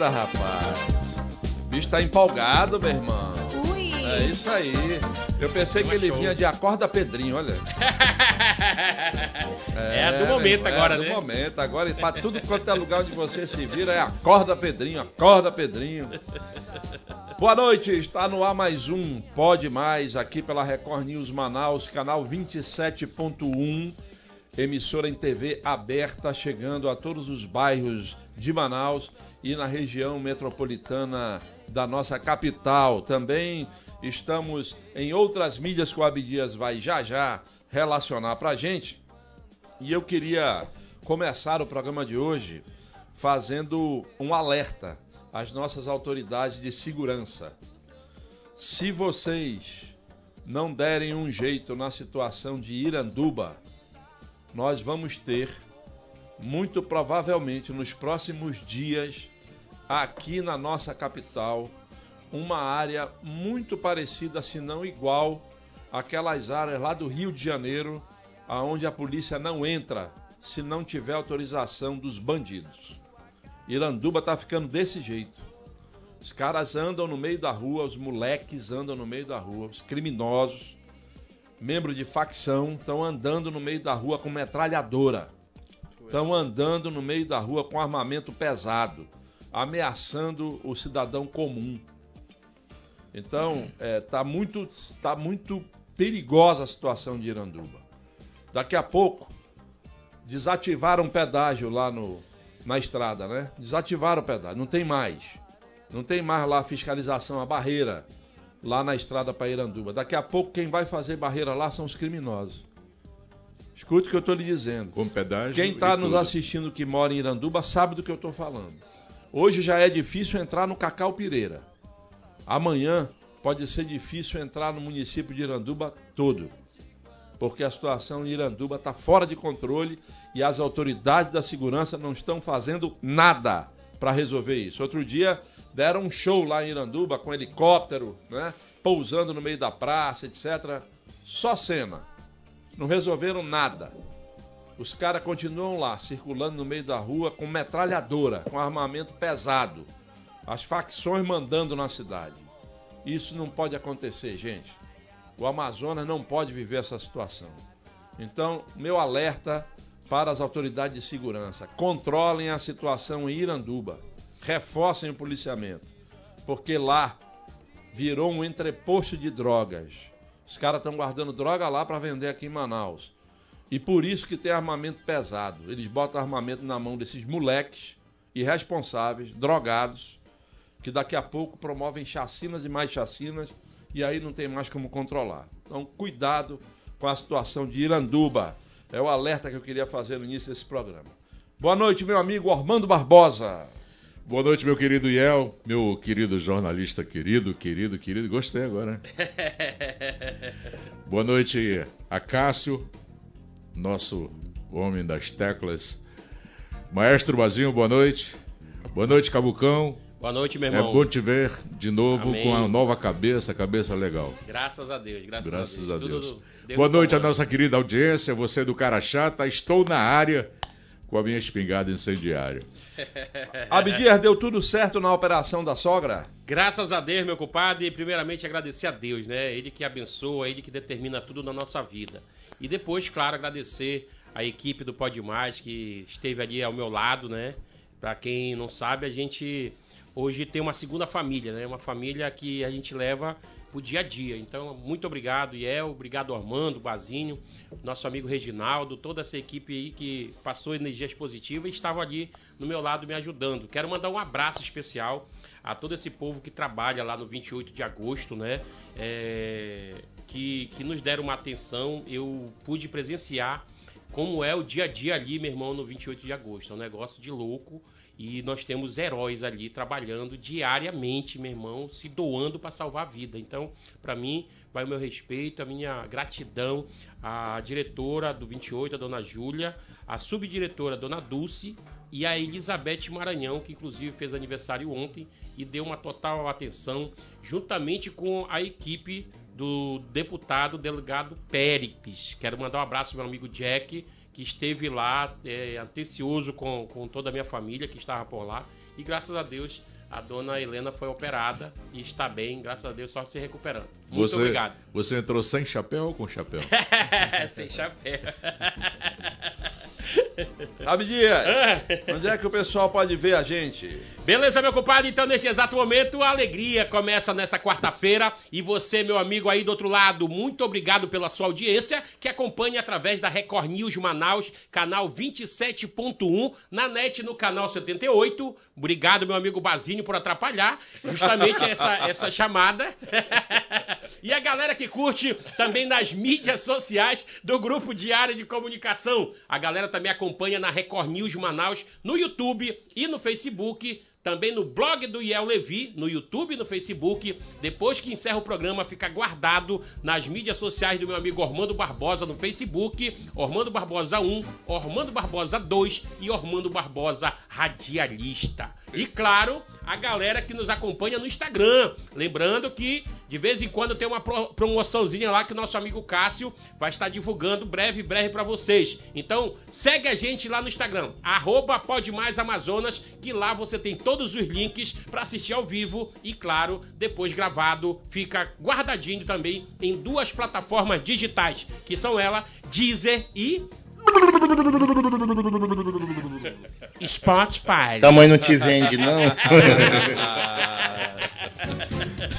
na entrada, rapaz. O bicho tá empolgado, meu irmão. Ui! É isso aí. Eu pensei que ele vinha de Acorda Pedrinho, olha. É a do momento é agora, do né? momento. Agora, pra tudo quanto é lugar onde você se vira, é Acorda Pedrinho, Acorda Pedrinho. Boa noite, está no ar mais um Pode Mais, aqui pela Record News Manaus, canal 27.1, emissora em TV aberta, chegando a todos os bairros de Manaus e na região metropolitana da nossa capital. Também estamos em outras mídias que o Abdias vai já já relacionar pra gente. E eu queria começar o programa de hoje fazendo um alerta às nossas autoridades de segurança. Se vocês não derem um jeito na situação de Iranduba, nós vamos ter, muito provavelmente nos próximos dias, aqui na nossa capital, uma área muito parecida, se não igual, àquelas áreas lá do Rio de Janeiro, aonde a polícia não entra se não tiver autorização dos bandidos. Iranduba tá ficando desse jeito. Os caras andam no meio da rua, os moleques andam no meio da rua, os criminosos, membros de facção, estão andando no meio da rua com metralhadora. Estão andando no meio da rua com armamento pesado, ameaçando o cidadão comum. Então, é, tá muito, tá muito perigosa a situação de Iranduba. Daqui a pouco, desativaram o pedágio lá no, na estrada, né? Desativaram o pedágio, não tem mais. Não tem mais lá a fiscalização, a barreira lá na estrada para Iranduba. Daqui a pouco quem vai fazer barreira lá são os criminosos. Escute o que eu estou lhe dizendo. Com pedágio Quem está nos tudo. assistindo que mora em Iranduba sabe do que eu estou falando. Hoje já é difícil entrar no Cacau Pireira. Amanhã pode ser difícil entrar no município de Iranduba todo. Porque a situação em Iranduba está fora de controle e as autoridades da segurança não estão fazendo nada para resolver isso. Outro dia deram um show lá em Iranduba com helicóptero, né? Pousando no meio da praça, etc. Só cena. Não resolveram nada. Os caras continuam lá, circulando no meio da rua com metralhadora, com armamento pesado. As facções mandando na cidade. Isso não pode acontecer, gente. O Amazonas não pode viver essa situação. Então, meu alerta para as autoridades de segurança: controlem a situação em Iranduba, reforcem o policiamento, porque lá virou um entreposto de drogas. Os caras estão guardando droga lá para vender aqui em Manaus. E por isso que tem armamento pesado. Eles botam armamento na mão desses moleques irresponsáveis, drogados, que daqui a pouco promovem chacinas e mais chacinas e aí não tem mais como controlar. Então, cuidado com a situação de Iranduba. É o alerta que eu queria fazer no início desse programa. Boa noite, meu amigo Armando Barbosa. Boa noite, meu querido Iel, meu querido jornalista querido, querido, querido. Gostei agora. né? Boa noite a Cássio, nosso homem das teclas. Maestro Bazinho, boa noite. Boa noite, Cabucão. Boa noite, meu É irmão. bom te ver de novo Amém. com a nova cabeça, cabeça legal. Graças a Deus, graças, Graças a a Deus. Tudo Deus Boa noite à nossa querida audiência, você do Cara Chata. Estou na área com a minha espingarda incendiária. Abdias, deu tudo certo na operação da sogra? Graças a Deus, meu compadre, e primeiramente agradecer a Deus, né? Ele que abençoa, ele que determina tudo na nossa vida. E depois, claro, agradecer a equipe do Pode Mais que esteve ali ao meu lado, né? Pra quem não sabe, a gente hoje tem uma segunda família, né? Uma família que a gente leva pro dia a dia. Então, muito obrigado, Iel, obrigado Armando, Bazinho, nosso amigo Reginaldo, toda essa equipe aí que passou energias positivas e estava ali no meu lado me ajudando. Quero mandar um abraço especial a todo esse povo que trabalha lá no 28 de agosto, né? É, que, que nos deram uma atenção. Eu pude presenciar como é o dia a dia ali, meu irmão, no 28 de agosto. É um negócio de louco. E nós temos heróis ali trabalhando diariamente, meu irmão, se doando para salvar a vida. Então, para mim, vai o meu respeito, a minha gratidão à diretora do 28, a dona Júlia, a subdiretora, a dona Dulce, e a Elizabeth Maranhão, que inclusive fez aniversário ontem e deu uma total atenção, juntamente com a equipe do deputado delegado Péricles. Quero mandar um abraço ao meu amigo Jack, que esteve lá, é, atencioso com, com toda a minha família que estava por lá. E graças a Deus, a dona Helena foi operada e está bem, graças a Deus, só se recuperando. Muito você, obrigado. Você entrou sem chapéu ou com chapéu? Sem chapéu. Abdias, onde é que o pessoal pode ver a gente? Beleza, meu compadre? Então, neste exato momento, a alegria começa nessa quarta-feira. E você, meu amigo aí do outro lado, muito obrigado pela sua audiência, que acompanha através da Record News Manaus, canal 27.1, na net no canal 78. Obrigado, meu amigo Bazinho, por atrapalhar justamente essa, essa chamada. e a galera que curte também nas mídias sociais do Grupo Diário de Comunicação. A galera também acompanha na Record News Manaus, no YouTube e no Facebook também no blog do Iel Levi, no YouTube e no Facebook. Depois que encerra o programa, fica guardado nas mídias sociais do meu amigo Ormando Barbosa no Facebook, Ormando Barbosa 1, Ormando Barbosa 2 e Ormando Barbosa Radialista. E claro, a galera que nos acompanha no Instagram. Lembrando que de vez em quando tem uma pro- promoçãozinha lá que o nosso amigo Cássio vai estar divulgando breve, breve para vocês. Então, segue a gente lá no Instagram, arroba Pode Mais Amazonas, que lá você tem todos os links para assistir ao vivo e, claro, depois gravado, fica guardadinho também em duas plataformas digitais, que são ela, Deezer e Spotify. Tamanho não te vende, não?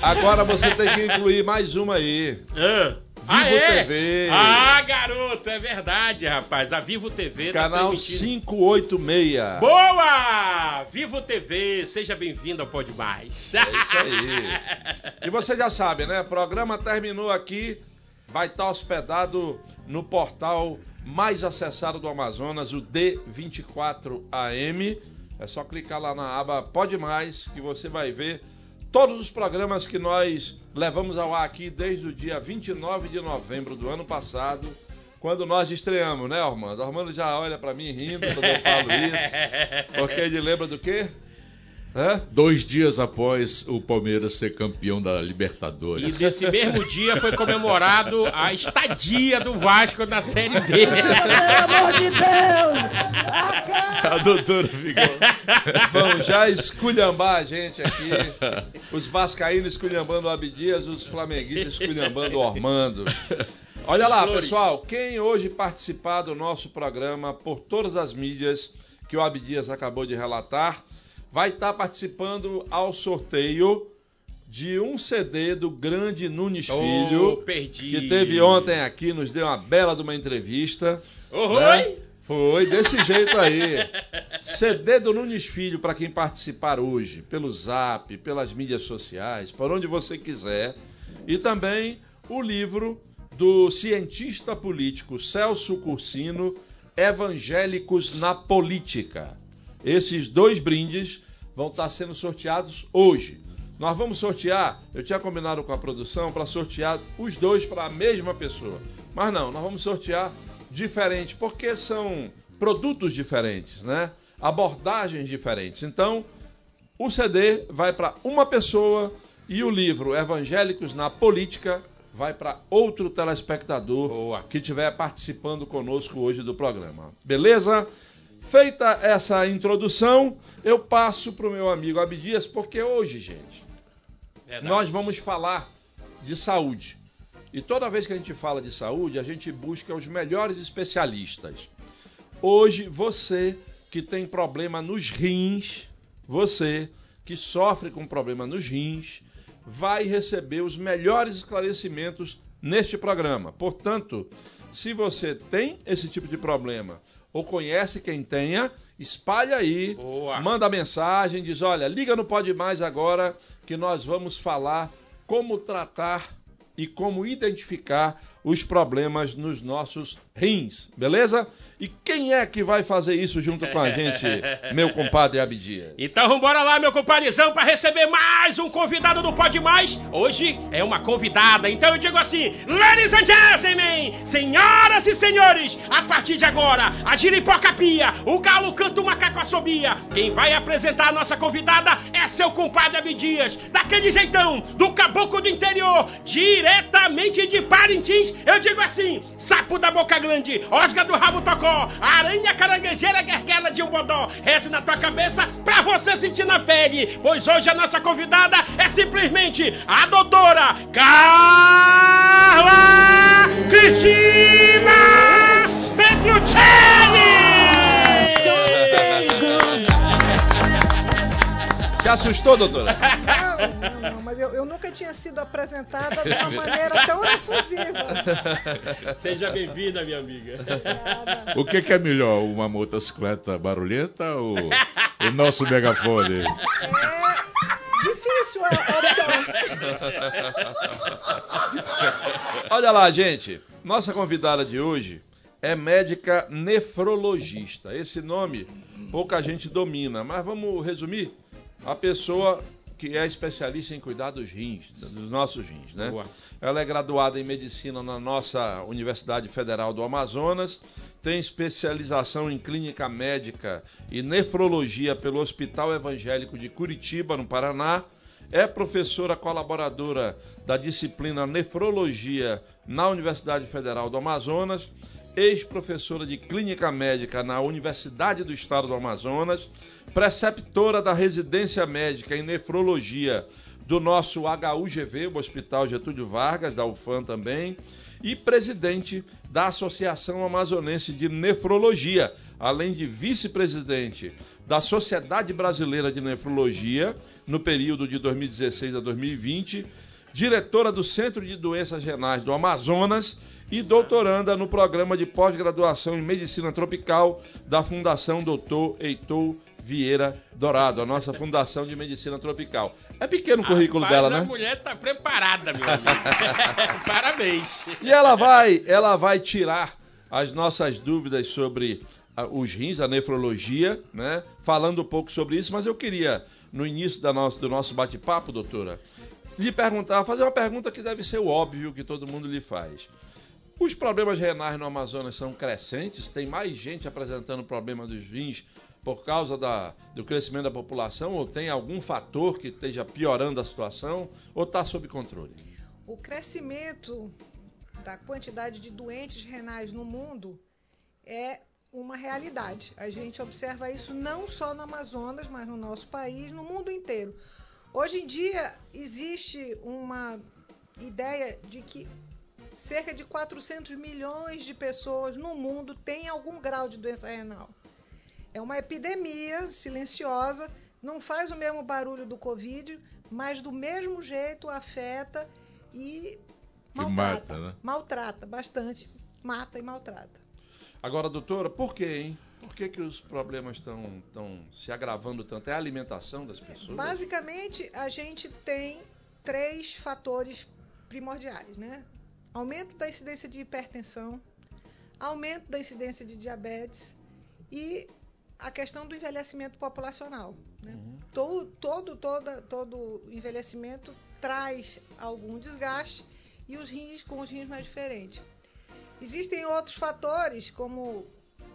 Agora você tem que incluir mais uma aí. Ah, Vivo ah, é? TV. Ah, garoto, é verdade, rapaz. A Vivo TV tá Canal transmitindo. 586. Boa! Vivo TV, seja bem-vindo ao Pode Mais. É isso aí. E você já sabe, né? O programa terminou aqui, vai estar hospedado no portal mais acessado do Amazonas, o D24AM. É só clicar lá na aba Pode Mais que você vai ver todos os programas que nós levamos ao ar aqui desde o dia 29 de novembro do ano passado, quando nós estreamos, né, Armando? Armando já olha pra mim rindo quando eu falo isso, porque ele lembra do quê? Hã? Dois dias após o Palmeiras ser campeão da E Libertadores. nesse mesmo dia foi comemorado a estadia do Vasco na Série B. Pelo amor de Deus! A doutora ficou. Vão já esculhambar a gente aqui. Os vascaínos esculhambando o Abdias, os flamenguistas esculhambando o Ormando. Olha lá, pessoal, quem hoje participar do nosso programa por todas as mídias que o Abdias acabou de relatar, vai estar participando ao sorteio de um CD do grande Nunes Oh, Filho, perdi. que teve ontem aqui, nos deu uma bela de uma entrevista. Oh, né? oi? Foi desse jeito aí. CD do Nunes Filho para quem participar hoje, pelo Zap, pelas mídias sociais, por onde você quiser. E também o livro do cientista político Celso Cursino, Evangélicos na Política. Esses dois brindes vão estar sendo sorteados hoje. Nós vamos sortear, eu tinha combinado com a produção para sortear os dois para a mesma pessoa. Mas não, nós vamos sortear diferente, porque são produtos diferentes, né? Abordagens diferentes. Então, o CD vai para uma pessoa e o livro Evangélicos na Política vai para outro telespectador Boa. que estiver participando conosco hoje do programa. Beleza? Feita essa introdução, eu passo para o meu amigo Abdias, porque hoje, gente, Verdade. nós vamos falar de saúde. E toda vez que a gente fala de saúde, a gente busca os melhores especialistas. Hoje, você que tem problema nos rins, você que sofre com problema nos rins, vai receber os melhores esclarecimentos neste programa. Portanto, se você tem esse tipo de problema ou conhece quem tenha, espalhe aí, Boa. manda mensagem, diz: olha, liga no Pode Mais agora que nós vamos falar como tratar e como identificar os problemas nos nossos rins, beleza? E quem é que vai fazer isso junto com a gente, meu compadre Abdias? Então vambora lá, meu compadrezão, para receber mais um convidado do Pode Mais. Hoje é uma convidada, então eu digo assim, ladies and gentlemen, senhoras e senhores, a partir de agora, a giripoca pia, o galo canta uma cacossobia. Quem vai apresentar a nossa convidada é seu compadre Abdias, daquele jeitão, do caboclo do interior, diretamente de Parintins. Eu digo assim, sapo da boca grande, osga do rabo tocó, aranha caranguejeira guerguela de um bodó, reze na tua cabeça pra você sentir na pele, pois hoje a nossa convidada é simplesmente a doutora Carla Cristina Petruccelli! Se assustou, doutora? Não, não, não, mas eu, eu nunca tinha sido apresentada de uma maneira tão efusiva. Seja bem-vinda, minha amiga. Obrigada. O que, que é melhor, uma motocicleta barulhenta ou o nosso megafone? É difícil a a opção. Olha lá, gente. Nossa convidada de hoje é médica nefrologista. Esse nome pouca gente domina, mas vamos resumir. A pessoa que é especialista em cuidar dos rins, dos nossos rins, né? Boa. Ela é graduada em medicina na nossa Universidade Federal do Amazonas, tem especialização em clínica médica e nefrologia pelo Hospital Evangélico de Curitiba, no Paraná. É professora colaboradora da disciplina Nefrologia na Universidade Federal do Amazonas, ex-professora de clínica médica na Universidade do Estado do Amazonas, preceptora da residência médica em nefrologia do nosso HUGV, o Hospital Getúlio Vargas, da UFAM também, e presidente da Associação Amazonense de Nefrologia, além de vice-presidente da Sociedade Brasileira de Nefrologia no período de 2016 a 2020, diretora do Centro de Doenças Renais do Amazonas e doutoranda no programa de pós-graduação em Medicina Tropical da Fundação Dr. Heitor Vieira Dourado, a nossa Fundação de Medicina Tropical. É pequeno o currículo Rapaz, dela, A né? mulher tá preparada, meu amigo. Parabéns. E ela vai, ela vai tirar as nossas dúvidas sobre ah, os rins, a nefrologia, né? Falando um pouco sobre isso, mas eu queria, no início da nosso, do nosso bate-papo, doutora, lhe perguntar, fazer uma pergunta que deve ser o óbvio que todo mundo lhe faz. Os problemas renais no Amazonas são crescentes? Tem mais gente apresentando problema dos rins por causa da, do crescimento da população? Ou tem algum fator que esteja piorando a situação? Ou está sob controle? O crescimento da quantidade de doentes renais no mundo é uma realidade. A gente observa isso não só no Amazonas, mas no nosso país, no mundo inteiro. Hoje em dia existe uma ideia de que cerca de 400 milhões de pessoas no mundo têm algum grau de doença renal. É uma epidemia silenciosa, não faz o mesmo barulho do Covid, mas do mesmo jeito afeta e maltrata. mata, né? Maltrata bastante, mata e maltrata. Agora, doutora, por quê, hein? Por que, que os problemas estão tão se agravando tanto? É a alimentação das pessoas? Basicamente, a gente tem três fatores primordiais, né? Aumento da incidência de hipertensão, aumento da incidência de diabetes e a questão do envelhecimento populacional. Né? Todo, todo, toda, todo envelhecimento traz algum desgaste e os rins com os rins mais diferentes. Existem outros fatores, como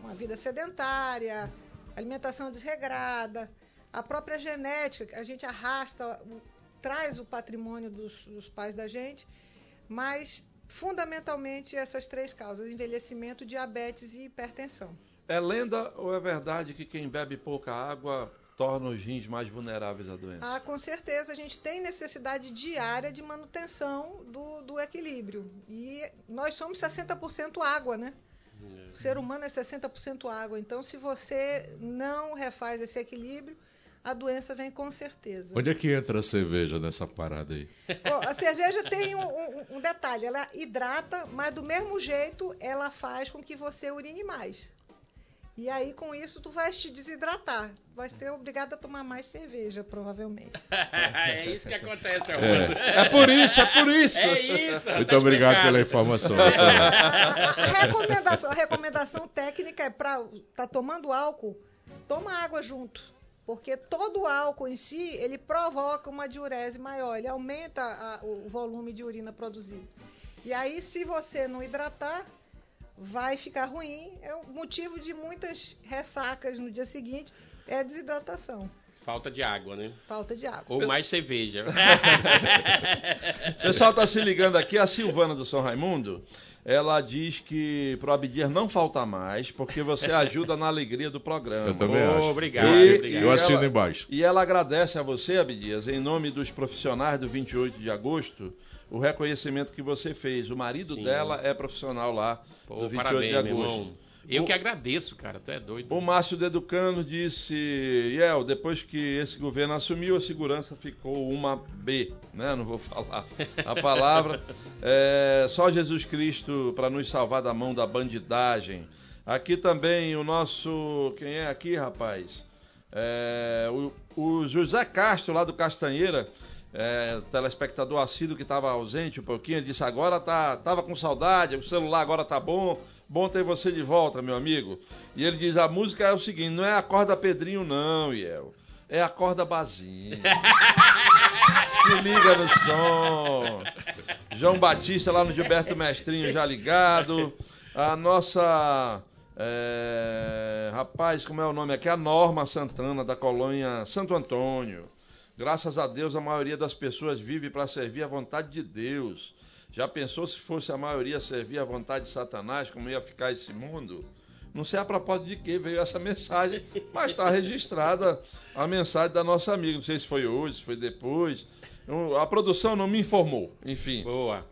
uma vida sedentária, alimentação desregrada, a própria genética, a gente arrasta, traz o patrimônio dos, dos pais da gente, mas fundamentalmente essas três causas: envelhecimento, diabetes e hipertensão. É lenda ou é verdade que quem bebe pouca água torna os rins mais vulneráveis à doença? Ah, com certeza a gente tem necessidade diária de manutenção do, do equilíbrio. E nós somos 60% água, né? O ser humano é 60% água. Então, se você não refaz esse equilíbrio, a doença vem com certeza. Onde é que entra a cerveja nessa parada aí? Bom, a cerveja tem um, um- um detalhe, ela hidrata, mas do mesmo jeito ela faz com que você urine mais. E aí, com isso, tu vais te desidratar. Vai ser obrigado a tomar mais cerveja, provavelmente. é isso que acontece, Armando. É por isso, é por isso. É isso. Muito tá obrigado explicado. pela informação. doutora. A recomendação, a recomendação técnica é para tá tomando álcool, toma água junto. Porque todo o álcool em si, ele provoca uma diurese maior, ele aumenta a- o volume de urina produzido. E aí, se você não hidratar, vai ficar ruim. É o motivo de muitas ressacas no dia seguinte, é a desidratação, Falta de água, né? falta de água. Ou mais cerveja. O pessoal tá se ligando aqui, a Silvana do São Raimundo. Ela diz que pro Abdias não faltar mais, porque você ajuda na alegria do programa. Eu também Ô, acho. obrigado, E- obrigado. Eu assino ela- embaixo. E ela agradece a você, Abdias, em nome dos profissionais do 28 de agosto, o reconhecimento que você fez. O marido Sim. dela é profissional lá Pô, do 28 parabéns, de agosto. Eu O- que agradeço, cara. Tu é doido. O Márcio Deducano disse, Iel, depois que esse governo assumiu, a segurança ficou uma B, né? Não vou falar a palavra. É, só Jesus Cristo para nos salvar da mão da bandidagem. Aqui também o nosso, quem é aqui, rapaz? É, o, o José Castro, lá do Castanheira, é, telespectador assíduo que estava ausente um pouquinho, ele disse, agora tá, tava com saudade, o celular agora tá bom, bom ter você de volta, meu amigo. E ele diz, a música é o seguinte, não é a corda Pedrinho não, Iel, é a corda Bazinho. Se liga no som. João Batista lá no Gilberto Mestrinho já ligado. A nossa... é, rapaz, como é o nome aqui? A Norma Santana, da colônia Santo Antônio. Graças a Deus, a maioria das pessoas vive para servir a vontade de Deus. Já pensou se fosse a maioria servir a vontade de Satanás, como ia ficar esse mundo? Não sei a propósito de que veio essa mensagem, mas está registrada a mensagem da nossa amiga. Não sei se foi hoje, se foi depois. A produção não me informou. Enfim. Boa.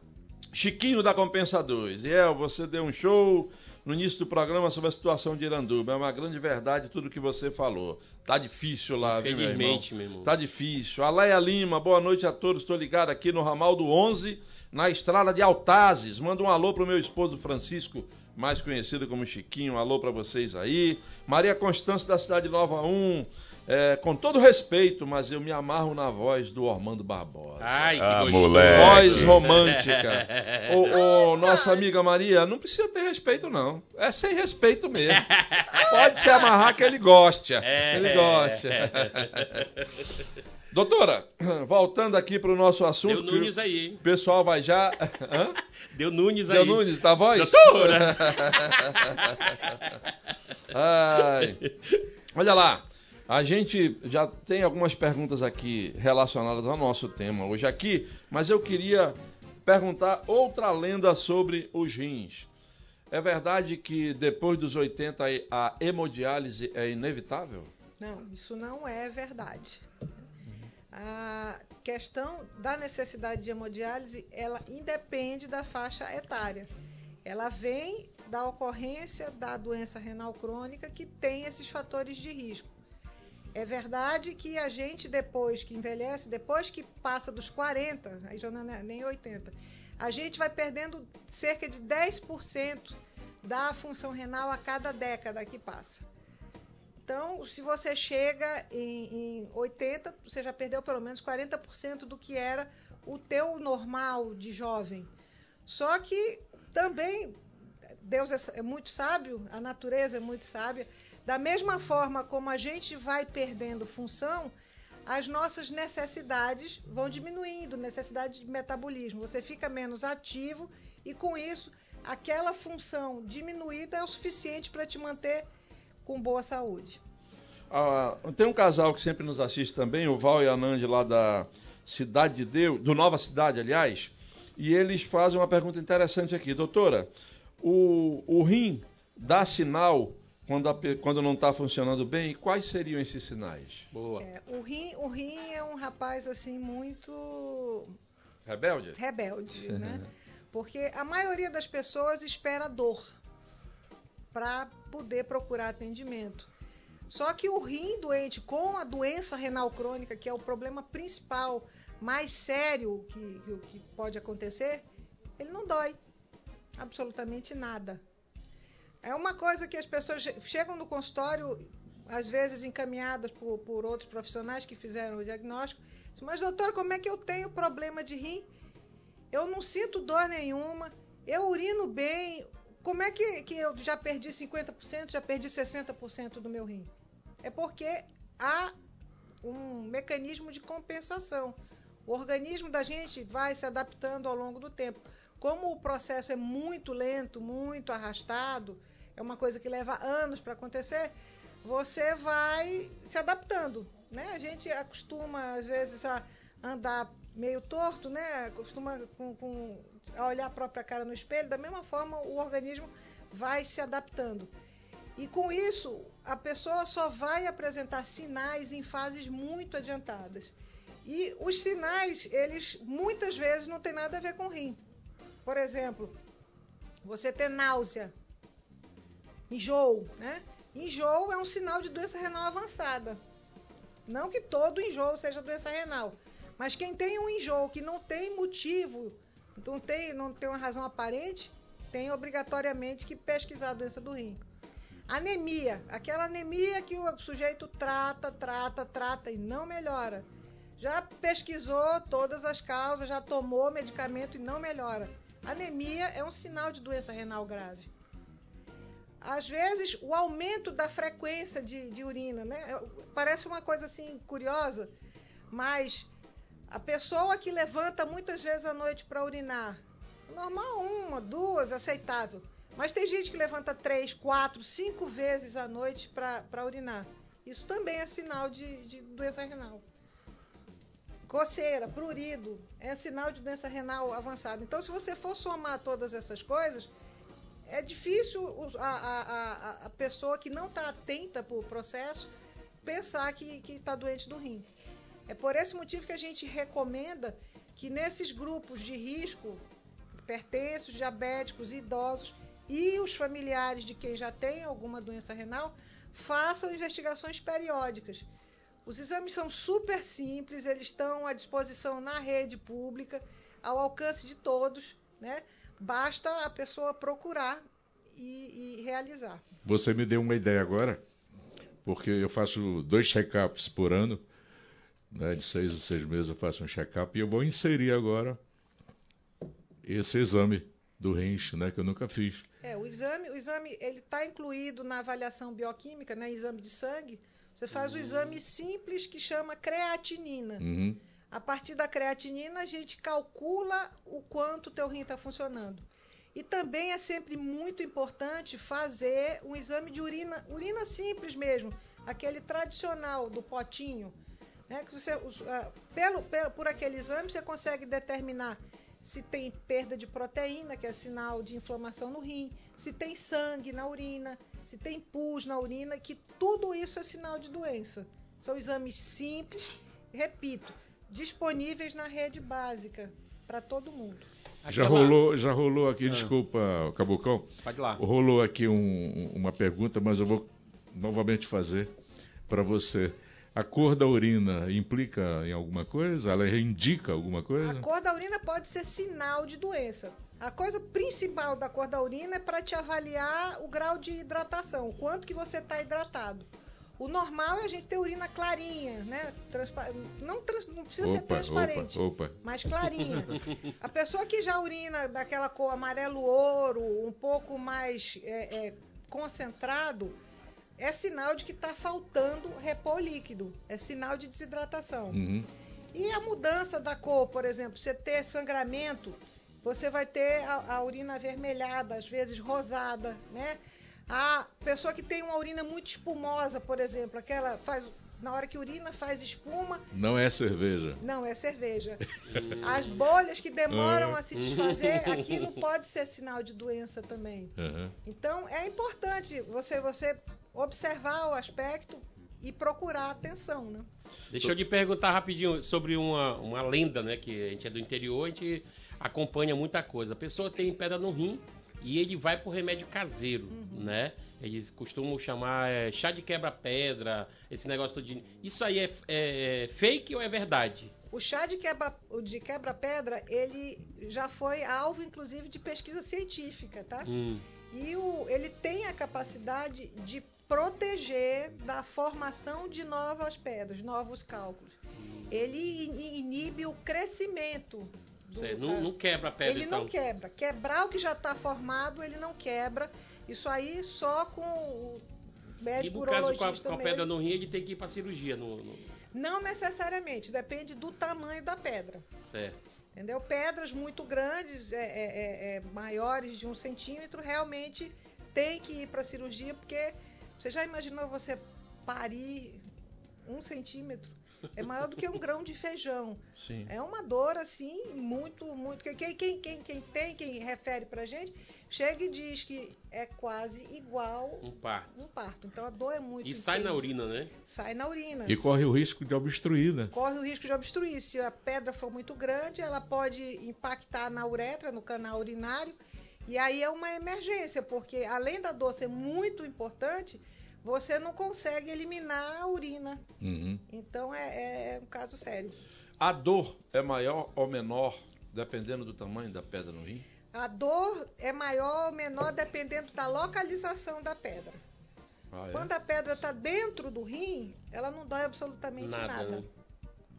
Chiquinho da Compensa 2. El, você deu um show no início do programa sobre a situação de Iranduba. É uma grande verdade tudo que você falou. Tá difícil lá, viu, meu irmão? Meu irmão. Tá difícil. Aleia Lima, boa noite a todos. Estou ligado aqui no ramal do 11, na estrada de Altazes. Manda um alô pro meu esposo Francisco, mais conhecido como Chiquinho. Um alô para vocês aí. Maria Constância da Cidade Nova 1. É, com todo respeito, mas eu me amarro na voz do Ormando Barbosa. Ai, que Ah, gostoso. Voz romântica. Ô, ô, nossa amiga Maria, não precisa ter respeito, não. É sem respeito mesmo. Pode se amarrar que ele gosta. É. Ele gosta. Doutora, voltando aqui para o nosso assunto. Deu Nunes aí, hein? O pessoal vai já. Hã? Deu Nunes aí. Deu Nunes, tá a voz? Doutora! Ai. Olha lá, a gente já tem algumas perguntas aqui relacionadas ao nosso tema hoje aqui, mas eu queria perguntar outra lenda sobre os rins. É verdade que depois dos 80 a hemodiálise é inevitável? Não, isso não é verdade. A questão da necessidade de hemodiálise, ela independe da faixa etária. Ela vem da ocorrência da doença renal crônica que tem esses fatores de risco. É verdade que a gente, depois que envelhece, depois que passa dos 40, aí já não é nem 80, a gente vai perdendo cerca de 10% da função renal a cada década que passa. Então, se você chega em, em 80, você já perdeu pelo menos 40% do que era o teu normal de jovem. Só que também Deus é, é muito sábio, a natureza é muito sábia. Da mesma forma como a gente vai perdendo função, as nossas necessidades vão diminuindo, necessidade de metabolismo. Você fica menos ativo e com isso aquela função diminuída é o suficiente para te manter com boa saúde. Ah, tem um casal que sempre nos assiste também, o Val e a Nandi lá da Cidade de Deus, do Nova Cidade, aliás, e eles fazem uma pergunta interessante aqui. Doutora, o, o rim dá sinal quando, a quando não está funcionando bem? E quais seriam esses sinais? Boa. É, o, rim, o rim é um rapaz assim muito Rebelde? rebelde, né? Porque a maioria das pessoas espera dor para poder procurar atendimento. Só que o rim doente com a doença renal crônica, que é o problema principal, mais sério que, que, que pode acontecer, ele não dói absolutamente nada. É uma coisa que as pessoas che- chegam no consultório, às vezes encaminhadas por, por outros profissionais que fizeram o diagnóstico. Mas, doutor, como é que eu tenho problema de rim? Eu não sinto dor nenhuma, eu urino bem. Como é que, que eu já perdi 50%, já perdi 60% do meu rim? É porque há um mecanismo de compensação. O organismo da gente vai se adaptando ao longo do tempo. Como o processo é muito lento, muito arrastado, é uma coisa que leva anos para acontecer, você vai se adaptando. Né? A gente acostuma, às vezes, a andar meio torto, né? Costuma com, com, a olhar a própria cara no espelho. Da mesma forma, o organismo vai se adaptando. E com isso, a pessoa só vai apresentar sinais em fases muito adiantadas. E os sinais, eles muitas vezes não tem nada a ver com rim. Por exemplo, você ter náusea, enjoo, né? Enjoo é um sinal de doença renal avançada. Não que todo enjoo seja doença renal, mas quem tem um enjoo que não tem motivo, não tem, não tem uma razão aparente, tem obrigatoriamente que pesquisar a doença do rim. Anemia, aquela anemia que o sujeito trata, trata, trata e não melhora. Já pesquisou todas as causas, já tomou medicamento e não melhora. Anemia é um sinal de doença renal grave. Às vezes, o aumento da frequência de, de urina, né? Parece uma coisa assim curiosa, mas a pessoa que levanta muitas vezes à noite para urinar, normal uma, duas, aceitável. Mas tem gente que levanta três, quatro, cinco vezes à noite para urinar. Isso também é sinal de, de doença renal. Coceira, prurido, é sinal de doença renal avançada. Então, se você for somar todas essas coisas, é difícil a, a, a, pessoa que não está atenta para o processo pensar que está doente do rim. É por esse motivo que a gente recomenda que nesses grupos de risco, hipertensos, diabéticos, idosos e os familiares de quem já tem alguma doença renal, façam investigações periódicas. Os exames são super simples, eles estão à disposição na rede pública, ao alcance de todos, né? Basta a pessoa procurar e, e realizar. Você me deu uma ideia agora, porque eu faço dois check-ups por ano, né? de seis a seis meses eu faço um check-up, e eu vou inserir agora esse exame do rins, né, que eu nunca fiz. É, o exame, o exame ele está incluído na avaliação bioquímica, né, exame de sangue. Você faz o exame simples que chama creatinina. Uhum. A partir da creatinina a gente calcula o quanto o teu rim está funcionando. E também é sempre muito importante fazer um exame de urina, urina simples mesmo, aquele tradicional do potinho. Né? Que você, ah, pelo, pelo, por aquele exame você consegue determinar se tem perda de proteína, que é sinal de inflamação no rim, se tem sangue na urina, se tem pus na urina, que tudo isso é sinal de doença. São exames simples, repito, disponíveis na rede básica para todo mundo. Já rolou, já rolou aqui, desculpa, Cabucão, Pode lá. rolou aqui um- uma pergunta, mas eu vou novamente fazer para você. A cor da urina implica em alguma coisa? Ela indica alguma coisa? A cor da urina pode ser sinal de doença. A coisa principal da cor da urina é para te avaliar o grau de hidratação, o quanto que você está hidratado. O normal é a gente ter urina clarinha, né? Transpa- Não, trans- não precisa ser Opa, transparente, opa, opa. mas clarinha. A pessoa que já urina daquela cor amarelo ouro, um pouco mais é, é, concentrado, é sinal de que está faltando repor líquido. É sinal de desidratação. Uhum. E a mudança da cor, por exemplo, você ter sangramento, você vai ter a, a urina avermelhada, às vezes rosada, né? A pessoa que tem uma urina muito espumosa, por exemplo, aquela faz na hora que urina faz espuma, Não é cerveja. não é cerveja. As bolhas que demoram a se desfazer, aquilo pode ser sinal de doença também. Uhum. Então é importante você você observar o aspecto e procurar atenção, né? Deixa eu te perguntar rapidinho sobre uma, uma lenda, né? Que a gente é do interior, a gente acompanha muita coisa. A pessoa tem pedra no rim e ele vai pro remédio caseiro, né? Eles costumam chamar é, chá de quebra-pedra, esse negócio todo de... Isso aí é, é fake ou é verdade? O chá de quebra- o de quebra-pedra, ele já foi alvo, inclusive, de pesquisa científica, tá? Hum, E o, ele tem a capacidade de proteger da formação de novas pedras, novos cálculos. Ele in- inibe o crescimento. Sei, não, não quebra a pedra, ele então. não quebra. Quebrar o que já está formado, ele não quebra. Isso aí só com o E médico no caso com a, com a pedra no rim, ele tem que ir pra cirurgia. No, no... Não necessariamente, depende do tamanho da pedra. Certo. Entendeu? Pedras muito grandes, é, é, é, é, maiores de um centímetro, realmente tem que ir para cirurgia, porque você já imaginou você parir um centímetro? É maior do que um grão de feijão. Sim. É uma dor assim, muito, muito. Quem, quem, quem, quem tem, quem refere pra gente, chega e diz que é quase igual Um par. um parto. Então a dor é muito. E sai na intensa. urina, né? Sai na urina E corre o risco de obstruir, né? corre o risco de obstruir. Se a pedra for muito grande, ela pode impactar na uretra, no canal urinário, e aí é uma emergência, porque além da dor ser muito importante, você não consegue eliminar a urina. Uhum. Então é, é um caso sério. A dor é maior ou menor dependendo do tamanho da pedra no rim? A dor é maior ou menor dependendo da localização da pedra. Ah, é? Quando a pedra está dentro do rim, ela não dói absolutamente Nada, nada. né?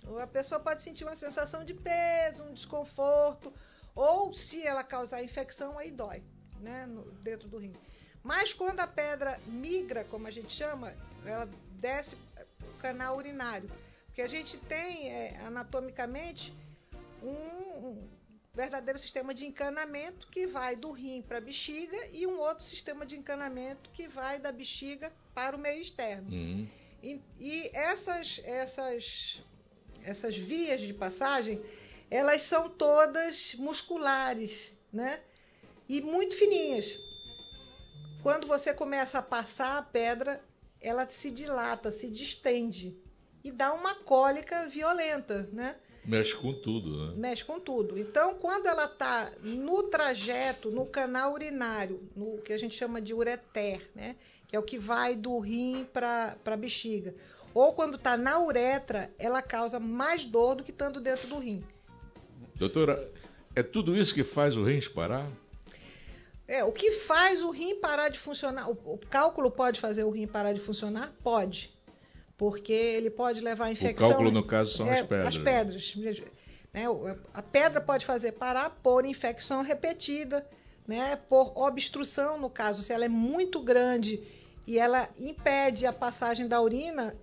Ou a pessoa pode sentir uma sensação de peso, um desconforto, ou se ela causar infecção, aí dói, né, no- dentro do rim. Mas quando a pedra migra, como a gente chama, ela desce o canal urinário. Porque a gente tem, é, anatomicamente, um, um verdadeiro sistema de encanamento que vai do rim para a bexiga e um outro sistema de encanamento que vai da bexiga para o meio externo. Uhum. E, e essas, essas, essas vias de passagem, elas são todas musculares, né? E muito fininhas. Quando você começa a passar a pedra, ela se dilata, se distende e dá uma cólica violenta, né? Mexe com tudo, né? mexe com tudo. Então, quando ela está no trajeto, no canal urinário, no que a gente chama de ureter, né? que é o que vai do rim para a bexiga, ou quando está na uretra, ela causa mais dor do que estando dentro do rim. Doutora, é tudo isso que faz o rins parar? É, o que faz o rim parar de funcionar? O, o cálculo pode fazer o rim parar de funcionar? Pode. Porque ele pode levar a O infecção. cálculo, no caso, são É, as pedras. As pedras. Né, o- a pedra pode fazer parar por infecção repetida, né, por obstrução, no caso, se ela é muito grande e ela impede a passagem da urina,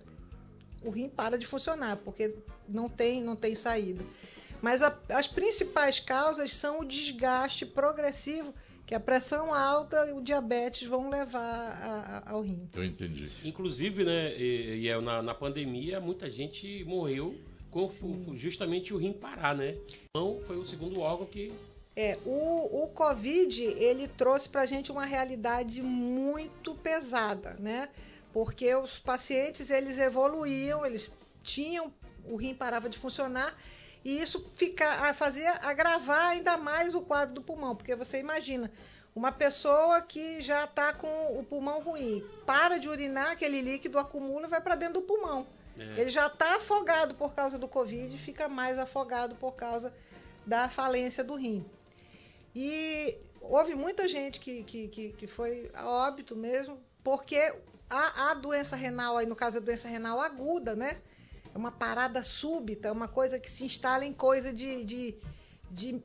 o rim para de funcionar, porque não tem, não tem saída. Mas a- as principais causas são o desgaste progressivo, que a pressão alta e o diabetes vão levar a- a- ao rim. Eu entendi. Inclusive, né, e, e é, na, na pandemia, muita gente morreu com o- justamente o rim parar, né? Então, foi o segundo órgão que É, o, o Covid, ele trouxe pra gente uma realidade muito pesada, né? Porque os pacientes, eles evoluíam, eles tinham, o rim parava de funcionar, e isso fica, fazia agravar ainda mais o quadro do pulmão, porque você imagina, uma pessoa que já está com o pulmão ruim, para de urinar, aquele líquido acumula e vai para dentro do pulmão. É. Ele já está afogado por causa do Covid, fica mais afogado por causa da falência do rim. E houve muita gente que, que, que, que foi a óbito mesmo, porque a, a doença renal, aí no caso a doença renal aguda, né? É uma parada súbita, é uma coisa que se instala em coisa de, de, de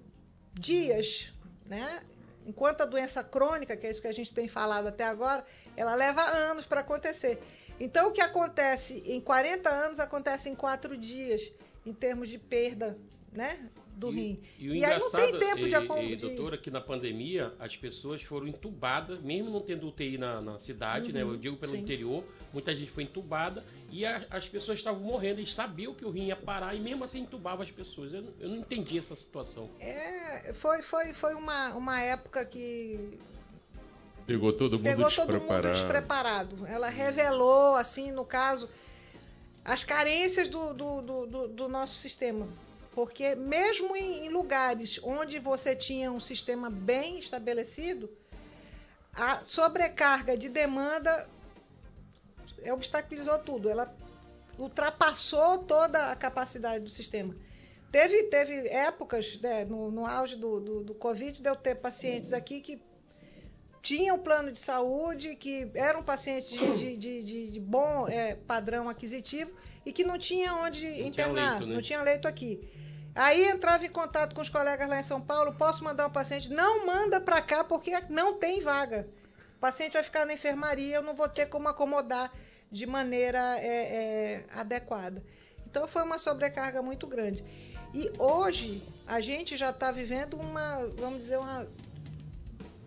dias, né? Enquanto a doença crônica, que é isso que a gente tem falado até agora, ela leva anos para acontecer. Então, o que acontece em 40 anos acontece em 4 dias, em termos de perda né, do e, rim. E E aí não tem tempo de e, de- doutora, que na pandemia as pessoas foram entubadas, mesmo não tendo UTI na, na cidade, né? Eu digo pelo Uhum, sim. interior, muita gente foi entubada e a- as pessoas estavam morrendo, eles sabiam que o rim ia parar e mesmo assim entubavam as pessoas. Eu, não- eu não entendi essa situação. É, foi, foi, foi uma, uma época que Pegou todo mundo pegou todo mundo despreparado. despreparado. Ela revelou, assim, no caso, as carências do, do, do, do- do nosso sistema. Porque mesmo em, em lugares onde você tinha um sistema bem estabelecido, a sobrecarga de demanda é, obstaculizou tudo. Ela ultrapassou toda a capacidade do sistema. Teve, teve épocas, né, no, no auge do, do, do Covid, de eu ter pacientes aqui que tinham plano de saúde, que eram pacientes de, de- de- de- bom é, padrão aquisitivo e que não tinha onde tinha internar, leito, né? não tinha leito aqui. Aí entrava em contato com os colegas lá em São Paulo, posso mandar um paciente? Não manda para cá porque não tem vaga. O paciente vai ficar na enfermaria, eu não vou ter como acomodar de maneira é, é, adequada. Então foi uma sobrecarga muito grande. E hoje a gente já está vivendo uma, vamos dizer, uma,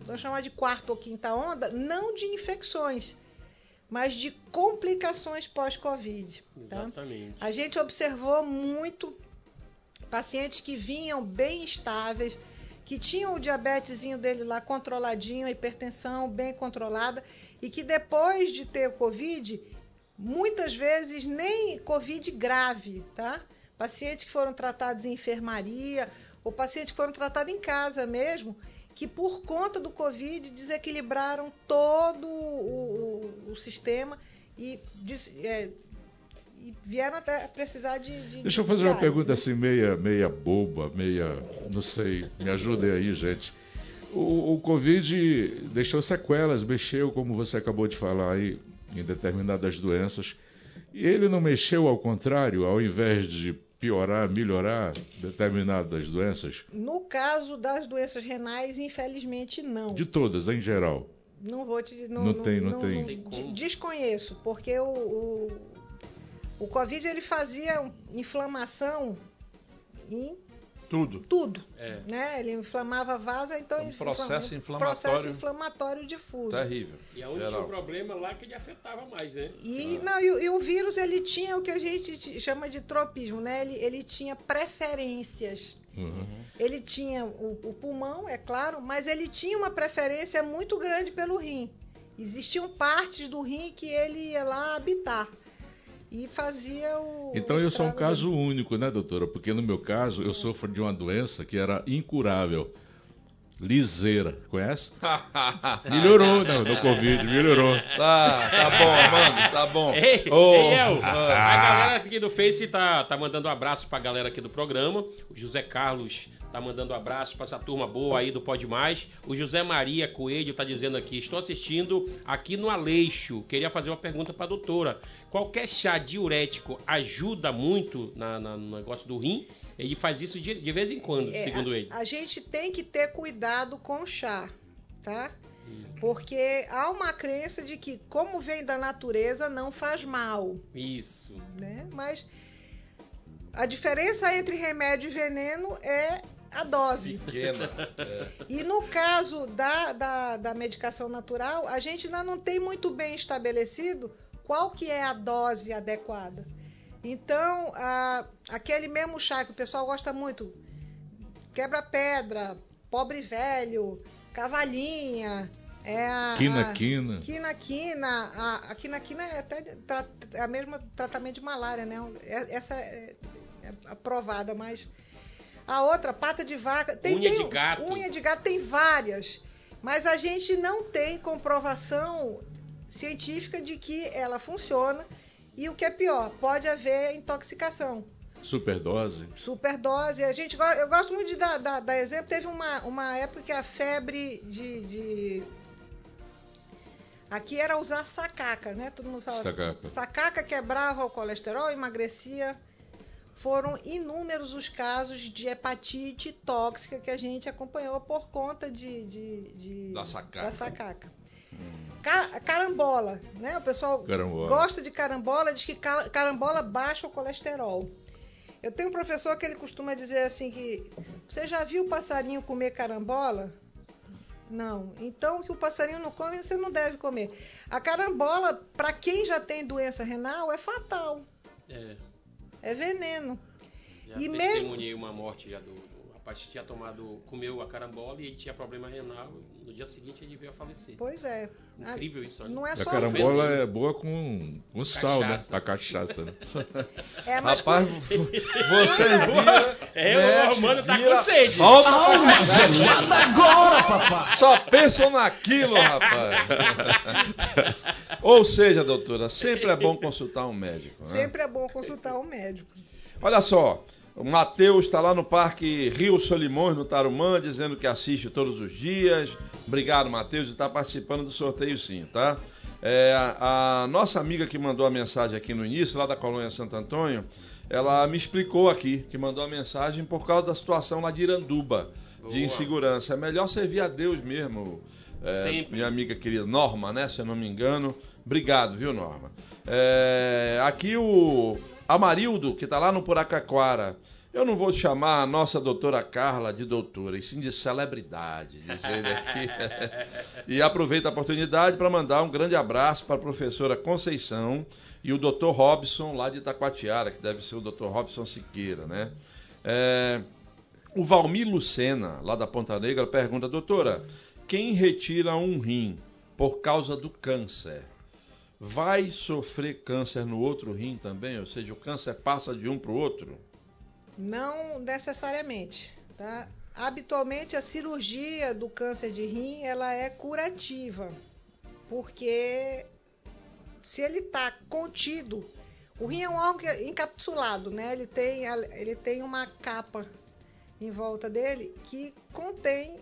vamos chamar de quarta ou quinta onda, não de infecções, mas de complicações pós-Covid. Tá? Exatamente. A gente observou muito pacientes que vinham bem estáveis, que tinham o diabetesinho dele lá controladinho, a hipertensão bem controlada, e que depois de ter o Covid, muitas vezes nem Covid grave, tá? Pacientes que foram tratados em enfermaria, ou pacientes que foram tratados em casa mesmo, que por conta do Covid desequilibraram todo o, o- o sistema e, des- é, e vieram até precisar de. de Deixa eu fazer uma diálise, pergunta né? assim, meia, meia boba, meia. não sei, me ajudem aí, gente. O, o Covid deixou sequelas, mexeu, como você acabou de falar aí, em determinadas doenças. E ele não mexeu ao contrário, ao invés de piorar, melhorar determinadas doenças? No caso das doenças renais, infelizmente não. De todas, em geral. Não vou te. Não, Não tem, não tem. Tem como. Desconheço, porque o, o, o Covid ele fazia inflamação em Tudo. tudo. É. Né? Ele inflamava vaso, então Um ele processo inflama- inflamatório. processo inflamatório difuso. Terrível. E aonde tinha Geral. o problema lá que ele afetava mais, né? E, não, e, o- e o vírus ele tinha o que a gente chama de tropismo, né? Ele, ele tinha preferências. Uhum. Ele tinha o, o pulmão, é claro, mas ele tinha uma preferência muito grande pelo rim. Existiam partes do rim que ele ia lá habitar e fazia o. Então eu sou um caso único, né, doutora? Porque no meu caso eu sofro de uma doença que era incurável. Liseira, conhece? Melhorou, né? No Covid, melhorou. Tá, tá bom, mano, tá bom. Ei, Ô, ei, El, ah, a galera aqui do Face tá, tá mandando um abraço pra galera aqui do programa. O José Carlos tá mandando um abraço pra essa turma boa aí do Pode Mais. O José Maria Coelho tá dizendo aqui: estou assistindo aqui no Aleixo. Queria fazer uma pergunta pra doutora. Qualquer chá diurético ajuda muito na, na- no negócio do rim? Ele faz isso de, de vez em quando, É, segundo a, ele. a gente tem que ter cuidado com o chá, tá? Porque há uma crença de que, como vem da natureza, não faz mal. Isso. né? Mas a diferença entre remédio e veneno é a dose. Pequena. É. E no caso da, da, da medicação natural, a gente ainda não tem muito bem estabelecido qual que é a dose adequada. Então, a- aquele mesmo chá que o pessoal gosta muito, quebra-pedra, pobre velho, cavalinha, é a, Quina, quina. Quina, quina. A, a quina, quina é até tra- é a mesma tratamento de malária, né? É- Essa é, é aprovada, mas a outra, pata de vaca. Tem, Unha tem- de gato. Unha de gato tem várias. Mas a gente não tem comprovação científica de que ela funciona. E o que é pior, pode haver intoxicação Superdose. superdose. A gente, eu gosto muito de dar, dar- dar exemplo. Teve uma, uma época que a febre de, de- Aqui era usar sacaca, né? Todo mundo fala. Sacaca. Sacaca quebrava o colesterol, emagrecia. Foram inúmeros os casos de hepatite tóxica que a gente acompanhou por conta de, de- de- Da sacaca. da sacaca. Ca- carambola, né? O pessoal Carambola. gosta de carambola, diz que ca- carambola baixa o colesterol. Eu tenho um professor que ele costuma dizer assim que você já viu o passarinho comer carambola? Não. Então o que o passarinho não come, você não deve comer. A carambola, para quem já tem doença renal, é fatal. É. É veneno. Já E testemunhei uma morte já do rapaz tinha tomado, comeu a carambola e ele tinha problema renal. No dia seguinte ele veio a falecer. Pois é. Incrível isso, olha. Não é A só carambola veneno. é boa com, com sal, né? A cachaça. Né? é, mas Rapaz, você vira. É, o mexe, Armando tá com sede. solta Alma gelada agora, papai. Só pensam naquilo, rapaz. Ou seja, doutora, sempre é bom consultar um médico. né? sempre é bom consultar um médico. Olha só, O Matheus está lá no Parque Rio Solimões, no Tarumã, dizendo que assiste todos os dias. Obrigado, Matheus, e está participando do sorteio sim, tá? É, a, nossa amiga que mandou a mensagem aqui no início, lá da colônia Santo Antônio, ela me explicou aqui que mandou a mensagem por causa da situação lá de Iranduba, Boa. de insegurança. É melhor servir a Deus mesmo, é, minha amiga querida Norma, né? Se eu não me engano. Obrigado, viu, Norma? É, aqui o Amarildo, que está lá no Puracaquara. Eu não vou chamar a nossa doutora Carla de doutora, e sim de celebridade, diz ele aqui. e aproveito a oportunidade para mandar um grande abraço para a professora Conceição e o doutor Robson, lá de Itacoatiara, que deve ser o doutor Robson Siqueira, né? É, o Valmir Lucena, lá da Ponta Negra, pergunta, doutora, quem retira um rim por causa do câncer, vai sofrer câncer no outro rim também? Ou seja, o câncer passa de um para o outro? Não necessariamente, tá? Habitualmente a cirurgia do câncer de rim ela é curativa, porque se ele está contido, o rim é um órgão é encapsulado, né? Ele tem, ele tem uma capa em volta dele que contém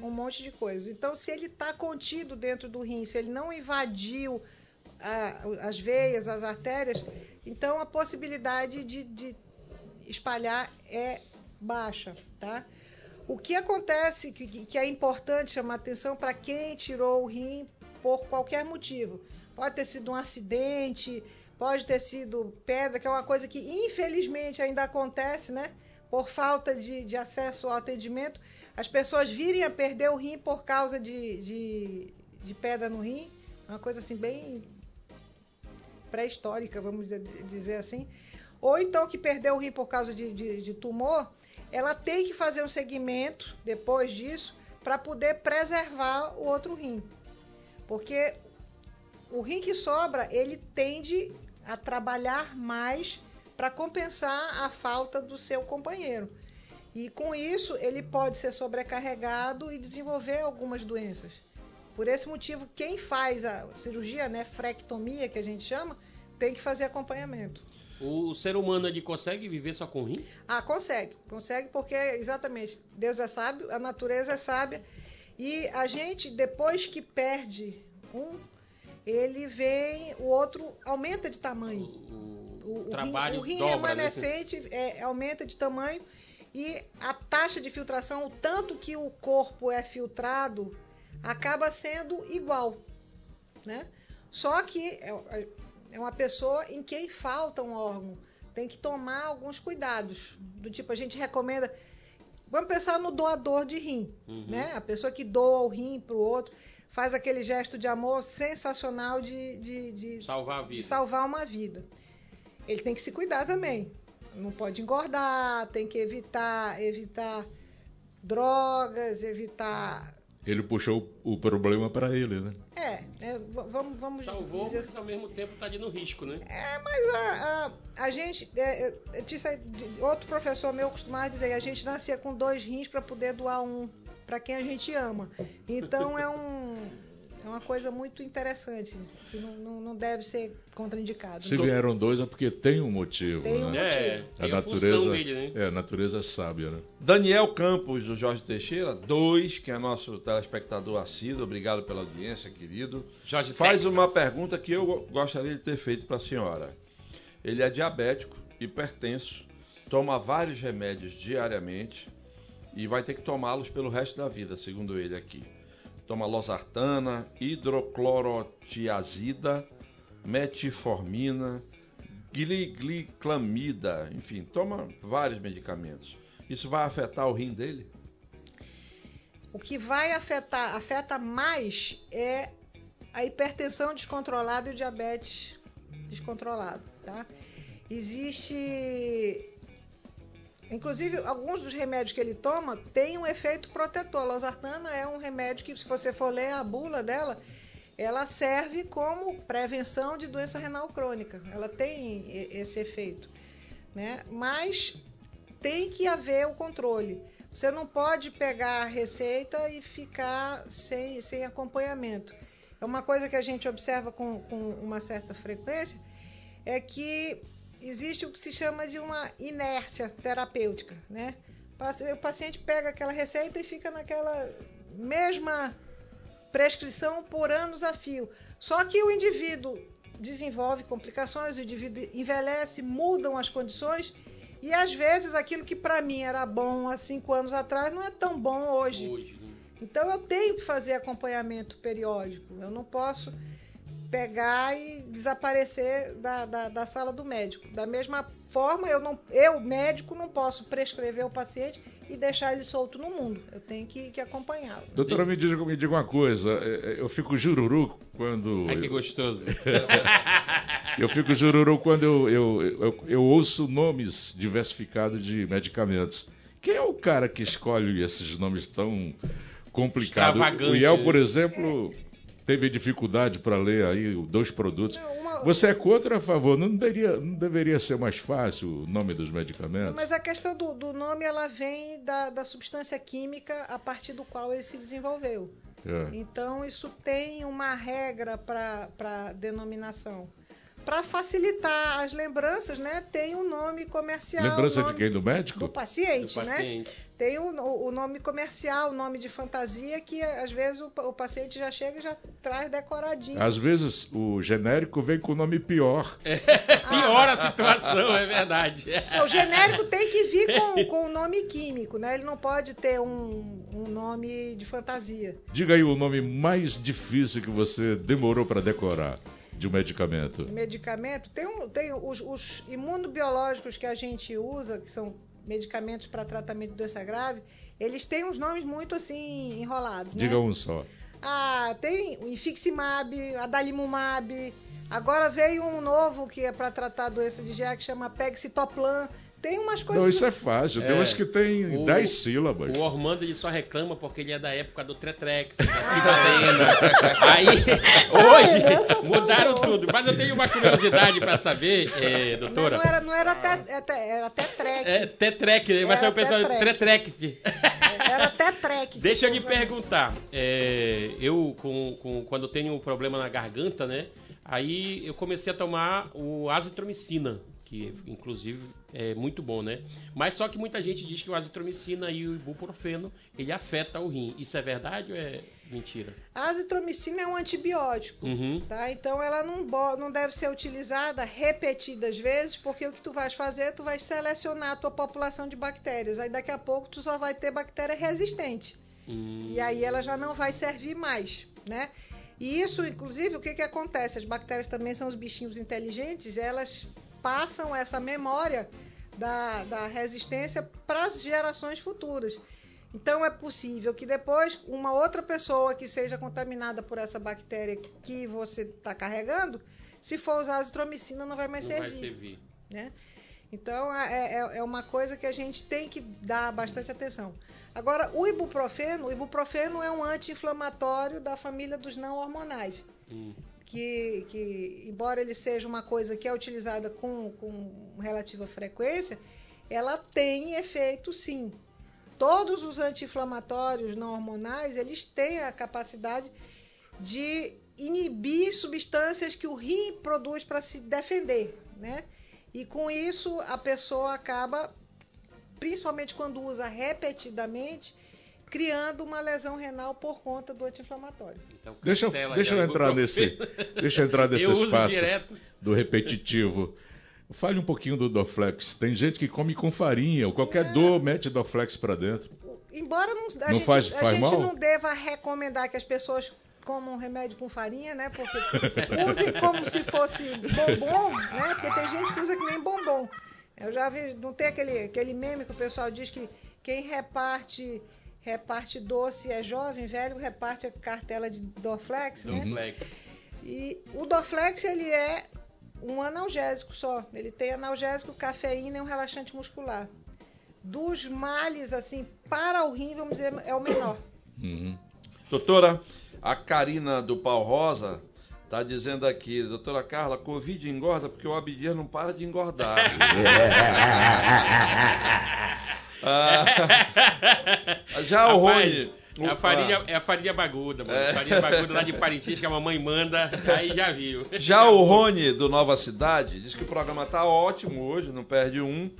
um monte de coisas. Então, se ele está contido dentro do rim, se ele não invadiu a- as veias, as artérias, então a possibilidade de, de espalhar é baixa, tá? O que acontece, que, que é importante chamar atenção para quem tirou o rim por qualquer motivo. Pode ter sido um acidente, pode ter sido pedra, que é uma coisa que infelizmente ainda acontece, né? Por falta de, de acesso ao atendimento, as pessoas virem a perder o rim por causa de, de, de pedra no rim, uma coisa assim bem pré-histórica, vamos dizer- assim. Ou então que perdeu o rim por causa de, de- de tumor, ela tem que fazer um segmento depois disso para poder preservar o outro rim. Porque o rim que sobra, ele tende a trabalhar mais para compensar a falta do seu companheiro. E com isso, ele pode ser sobrecarregado e desenvolver algumas doenças. Por esse motivo, quem faz a cirurgia, né, frectomia, que a gente chama, tem que fazer acompanhamento. O ser humano ele consegue viver só com rim? Ah, consegue. Consegue porque, exatamente, Deus é sábio, a natureza é sábia. E a gente, depois que perde um, ele vem, o outro aumenta de tamanho. o- O, o o trabalho rim, o rim dobra, remanescente é, aumenta de tamanho e a taxa de filtração, o tanto que o corpo é filtrado, acaba sendo igual, né? Só que é, é uma pessoa em quem falta um órgão. Tem que tomar alguns cuidados. Do tipo, a gente recomenda. Vamos pensar no doador de rim, Uhum. né? A pessoa que doa o rim para o outro, faz aquele gesto de amor sensacional de, de, de? Salvar a de vida. salvar uma vida. Ele tem que se cuidar também. Não pode engordar, tem que evitar, evitar drogas, evitar. Ele puxou o problema para ele, né? É, é, vamos, vamos Salvou, dizer. mas ao mesmo tempo tá ali no risco, né? É, mas a, a, a gente. é, é, eu disse- outro professor meu costumava dizer: a gente nascia com dois rins para poder doar um para quem a gente ama. Então é um. É uma coisa muito interessante, que não, não, não deve ser contraindicado. Se vieram dois é porque tem um motivo, Tem um né? É, motivo. A tem a natureza, dele, né? é, a natureza é sábia, né? Daniel Campos, do Jorge Teixeira, dois, que é nosso telespectador assíduo, obrigado pela audiência, querido. Jorge Faz Tex. uma pergunta que eu gostaria de ter feito para a senhora. Ele é diabético, hipertenso, toma vários remédios diariamente e vai ter que tomá-los pelo resto da vida, segundo ele aqui. Toma losartana, hidroclorotiazida, metformina, gliclamida, enfim, toma vários medicamentos. Isso vai afetar o rim dele? O que vai afetar, afeta mais é a hipertensão descontrolada e o diabetes descontrolado, tá? Existe Inclusive, alguns dos remédios que ele toma têm um efeito protetor. A losartana é um remédio que, se você for ler a bula dela, ela serve como prevenção de doença renal crônica. Ela tem esse efeito, né? Mas tem que haver o controle. Você não pode pegar a receita e ficar sem, sem acompanhamento. É uma coisa que a gente observa com, com uma certa frequência, é que existe o que se chama de uma inércia terapêutica, né? O paciente pega aquela receita e fica naquela mesma prescrição por anos a fio. Só que o indivíduo desenvolve complicações, o indivíduo envelhece, mudam as condições e às vezes aquilo que para mim era bom há cinco anos atrás não é tão bom hoje. Hoje, né? Então eu tenho que fazer acompanhamento periódico. Eu não posso pegar e desaparecer da, da, da, sala do médico. Da mesma forma, eu, não, eu, médico, não posso prescrever o paciente e deixar ele solto no mundo. Eu tenho que, que acompanhá-lo. Doutora, me diga, me diga uma coisa. É, é, eu fico jururu quando. Ai, que gostoso. eu fico jururu quando eu, eu, eu, eu ouço nomes diversificados de medicamentos. Quem é o cara que escolhe esses nomes tão complicados? O IEL, por exemplo. É teve dificuldade para ler aí dois produtos. Não, uma... Você é contra ou a favor? Não deveria, não deveria ser mais fácil o nome dos medicamentos? Mas a questão do, do nome ela vem da, da, substância química a partir do qual ele se desenvolveu. É. Então isso tem uma regra para denominação para facilitar as lembranças, né? Tem um nome comercial. Lembrança nome de quem? Do médico? Do paciente, do né? Paciente. Tem o, o, nome comercial, o nome de fantasia, que às vezes o, o, paciente já chega e já traz decoradinho. Às vezes o genérico vem com o nome pior. É, pior a situação, é verdade. O genérico tem que vir com, com o nome químico, né? Ele não pode ter um, um nome de fantasia. Diga aí o nome mais difícil que você demorou para decorar de um medicamento? Medicamento? Tem, um, tem os, os imunobiológicos que a gente usa, que são medicamentos para tratamento de doença grave, eles têm uns nomes muito assim enrolados. Diga né? um só. Ah, tem o Infiximab, Adalimumab. Agora veio um novo que é para tratar a doença de GA que chama Pegcitoplan. Tem umas coisas. Não, isso é fácil. Tem é, uns que tem 10 sílabas. O Ormando ele só reclama porque ele é da época do Tretrex, da ah. Aí, hoje, mudaram tudo. Mas eu tenho uma curiosidade para saber, é, doutora. Não, não, era, não era até, era até trek. É, Tetrec, mas é o pessoal Tretrex. Era Tetrec. Deixa eu lhe perguntar. É, eu, com, com, quando tenho um problema na garganta, né? Aí eu comecei a tomar o azitromicina que inclusive é muito bom, né? Mas só que muita gente diz que o azitromicina e o ibuprofeno, ele afeta o rim. Isso é verdade ou é mentira? A azitromicina é um antibiótico, uhum. tá? Então ela não, não deve ser utilizada repetidas vezes, porque o que tu vais fazer, tu vai selecionar a tua população de bactérias. Aí daqui a pouco tu só vai ter bactéria resistente. Hum. E aí ela já não vai servir mais, né? E isso, inclusive, o que, que acontece? As bactérias também são os bichinhos inteligentes, elas passam essa memória da, da resistência para as gerações futuras. Então é possível que depois uma outra pessoa que seja contaminada por essa bactéria que você está carregando, se for usar azitromicina, não vai mais não servir. Vai servir. Né? Então é, é, é, uma coisa que a gente tem que dar bastante atenção. Agora, o ibuprofeno, o ibuprofeno é um anti-inflamatório da família dos não hormonais. Hum que, que, embora ele seja uma coisa que é utilizada com, com relativa frequência, ela tem efeito sim. Todos os anti-inflamatórios não hormonais, eles têm a capacidade de inibir substâncias que o rim produz para se defender, né? E com isso a pessoa acaba, principalmente quando usa repetidamente, criando uma lesão renal por conta do anti-inflamatório. Então, deixa eu, deixa eu entrar nesse, deixa eu entrar nesse eu espaço do repetitivo. Fale um pouquinho do Dorflex. Tem gente que come com farinha, ou qualquer é. dor mete Dorflex para dentro. Embora não, a, não gente, faz, faz a gente mal? não deva recomendar que as pessoas comam remédio com farinha, né? Porque usem como se fosse bombom, né? Porque tem gente que usa que nem bombom. Eu já vi, não tem aquele, aquele meme que o pessoal diz que quem reparte reparte doce é jovem, velho, reparte a cartela de Dorflex, né? Dorflex. E o Dorflex, ele é um analgésico só. Ele tem analgésico, cafeína e um relaxante muscular. Dos males, assim, para o rim, vamos dizer, é o menor. Uhum. Doutora, a Karina do Pau Rosa Tá dizendo aqui, doutora Carla, Covid engorda porque o Abdias não para de engordar. Ah, já o Rony. É a farinha, é a farinha baguda, mano. É. Farinha baguda lá de Parintins que a mamãe manda, aí já viu. Já o Rony, do Nova Cidade, diz que o programa tá ótimo hoje, não perde um.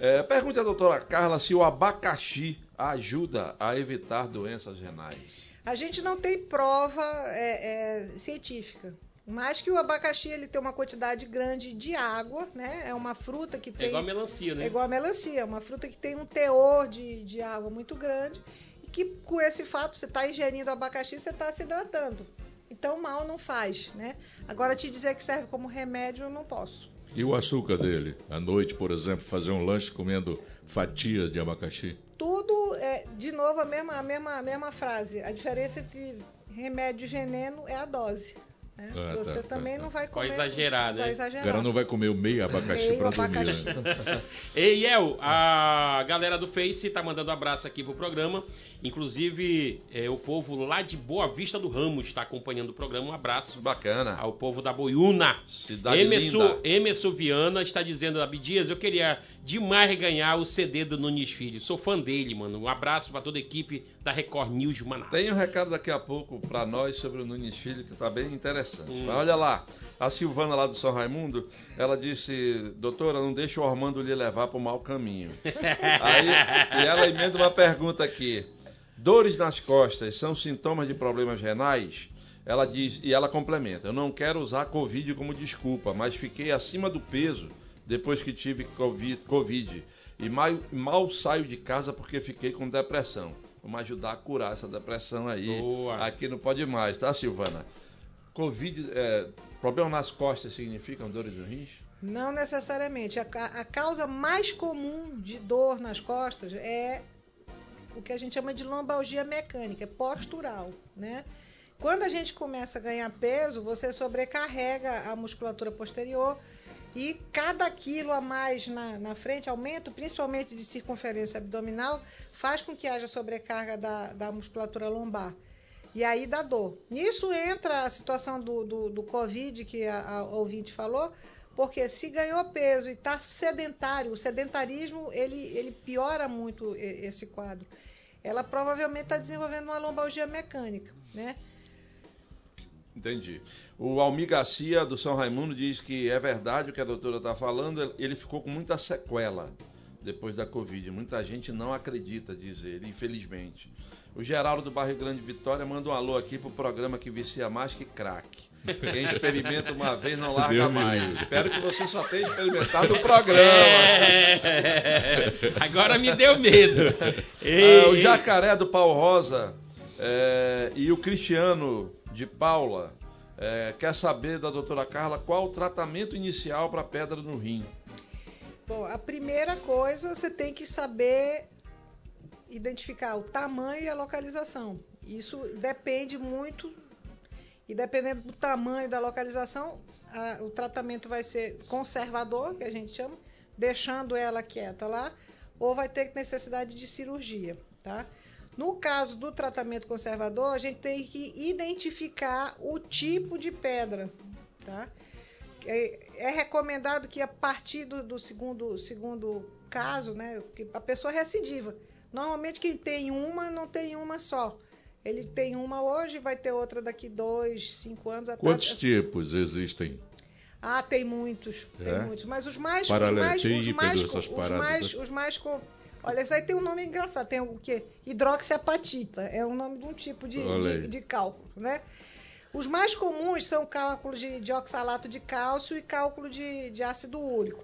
É, pergunta à doutora Carla se o abacaxi ajuda a evitar doenças renais. A gente não tem prova é, é, científica. Mas que o abacaxi ele tem uma quantidade grande de água, né? É uma fruta que É tem. igual a melancia, né? É igual a melancia, é uma fruta que tem um teor de, de água muito grande e que com esse fato você está ingerindo abacaxi, você está se hidratando. Então mal não faz, né? Agora te dizer que serve como remédio eu não posso. E o açúcar dele? À noite, por exemplo, fazer um lanche comendo fatias de abacaxi? Tudo é de novo a mesma a mesma a mesma frase. A diferença entre remédio e veneno é a dose. Né? Ah, tá, você tá, também tá. não vai comer. exagerar, né? Vai O exagerar. cara não vai comer o meio abacaxi Meio pra dormir. abacaxi. né? Ei, El, a galera do Face tá mandando um abraço aqui pro programa. Inclusive, é, o povo lá de Boa Vista do Ramos está acompanhando o programa. Um abraço Bacana. ao povo da Boiúna. Cidade Emerson, linda. Emerson Viana está dizendo, Abdias, eu queria demais ganhar o CD do Nunes Filho. Sou fã dele, mano. Um abraço para toda a equipe da Record News Manaus. Tem um recado daqui a pouco pra nós sobre o Nunes Filho que tá bem interessante. Hum. Mas olha lá, a Silvana lá do São Raimundo, ela disse, doutora, não deixa o Ormando lhe levar pro mau caminho. Aí, e ela emenda uma pergunta aqui. Dores nas costas são sintomas de problemas renais? Ela diz, e ela complementa, eu não quero usar Covid como desculpa, mas fiquei acima do peso depois que tive Covid, COVID e mal, mal saio de casa porque fiquei com depressão. Vamos ajudar a curar essa depressão aí. Boa. Aqui não pode mais, tá, Silvana? Covid, é, problema nas costas significam dores no rins? Não necessariamente. A, a causa mais comum de dor nas costas é o que a gente chama de lombalgia mecânica, é postural, né? Quando a gente começa a ganhar peso, você sobrecarrega a musculatura posterior e cada quilo a mais na, na frente, aumento principalmente de circunferência abdominal, faz com que haja sobrecarga da, da musculatura lombar. E aí dá dor. Nisso entra a situação do, do, do Covid que a, a ouvinte falou, porque se ganhou peso e está sedentário, o sedentarismo ele, ele piora muito esse quadro. Ela provavelmente está desenvolvendo uma lombalgia mecânica, né? Entendi. O Almir Garcia, do São Raimundo, diz que é verdade o que a doutora está falando, ele ficou com muita sequela depois da Covid. Muita gente não acredita, diz ele, infelizmente. O Geraldo do Bairro Grande Vitória manda um alô aqui pro programa que vicia mais que crack. Quem experimenta uma vez não larga Deus mais. Espero que você só tenha experimentado o programa. É, agora me deu medo. Ah, o Ei, Jacaré do Pau Rosa é, e o Cristiano de Paula é, quer saber da doutora Carla qual o tratamento inicial para pedra no rim. Bom, a primeira coisa você tem que saber identificar o tamanho e a localização. Isso depende muito e dependendo do tamanho da localização, a- o tratamento vai ser conservador, que a gente chama, deixando ela quieta lá, ou vai ter necessidade de cirurgia, tá? No caso do tratamento conservador, a gente tem que identificar o tipo de pedra, tá? É, é recomendado que a partir do, do segundo, segundo caso, né, que a pessoa recidiva. Normalmente quem tem uma não tem uma só. Ele tem uma hoje, vai ter outra daqui dois, cinco anos. até- Quantos tipos existem? Ah, tem muitos, tem É? muitos. Mas os mais, os mais, os mais, os mais, né? os mais olha, isso aí tem um nome engraçado. Tem o quê? Hidroxiapatita. É o nome de um tipo de, de, de cálculo, né? Os mais comuns são cálculos de, de oxalato de cálcio e cálculo de, de ácido úrico.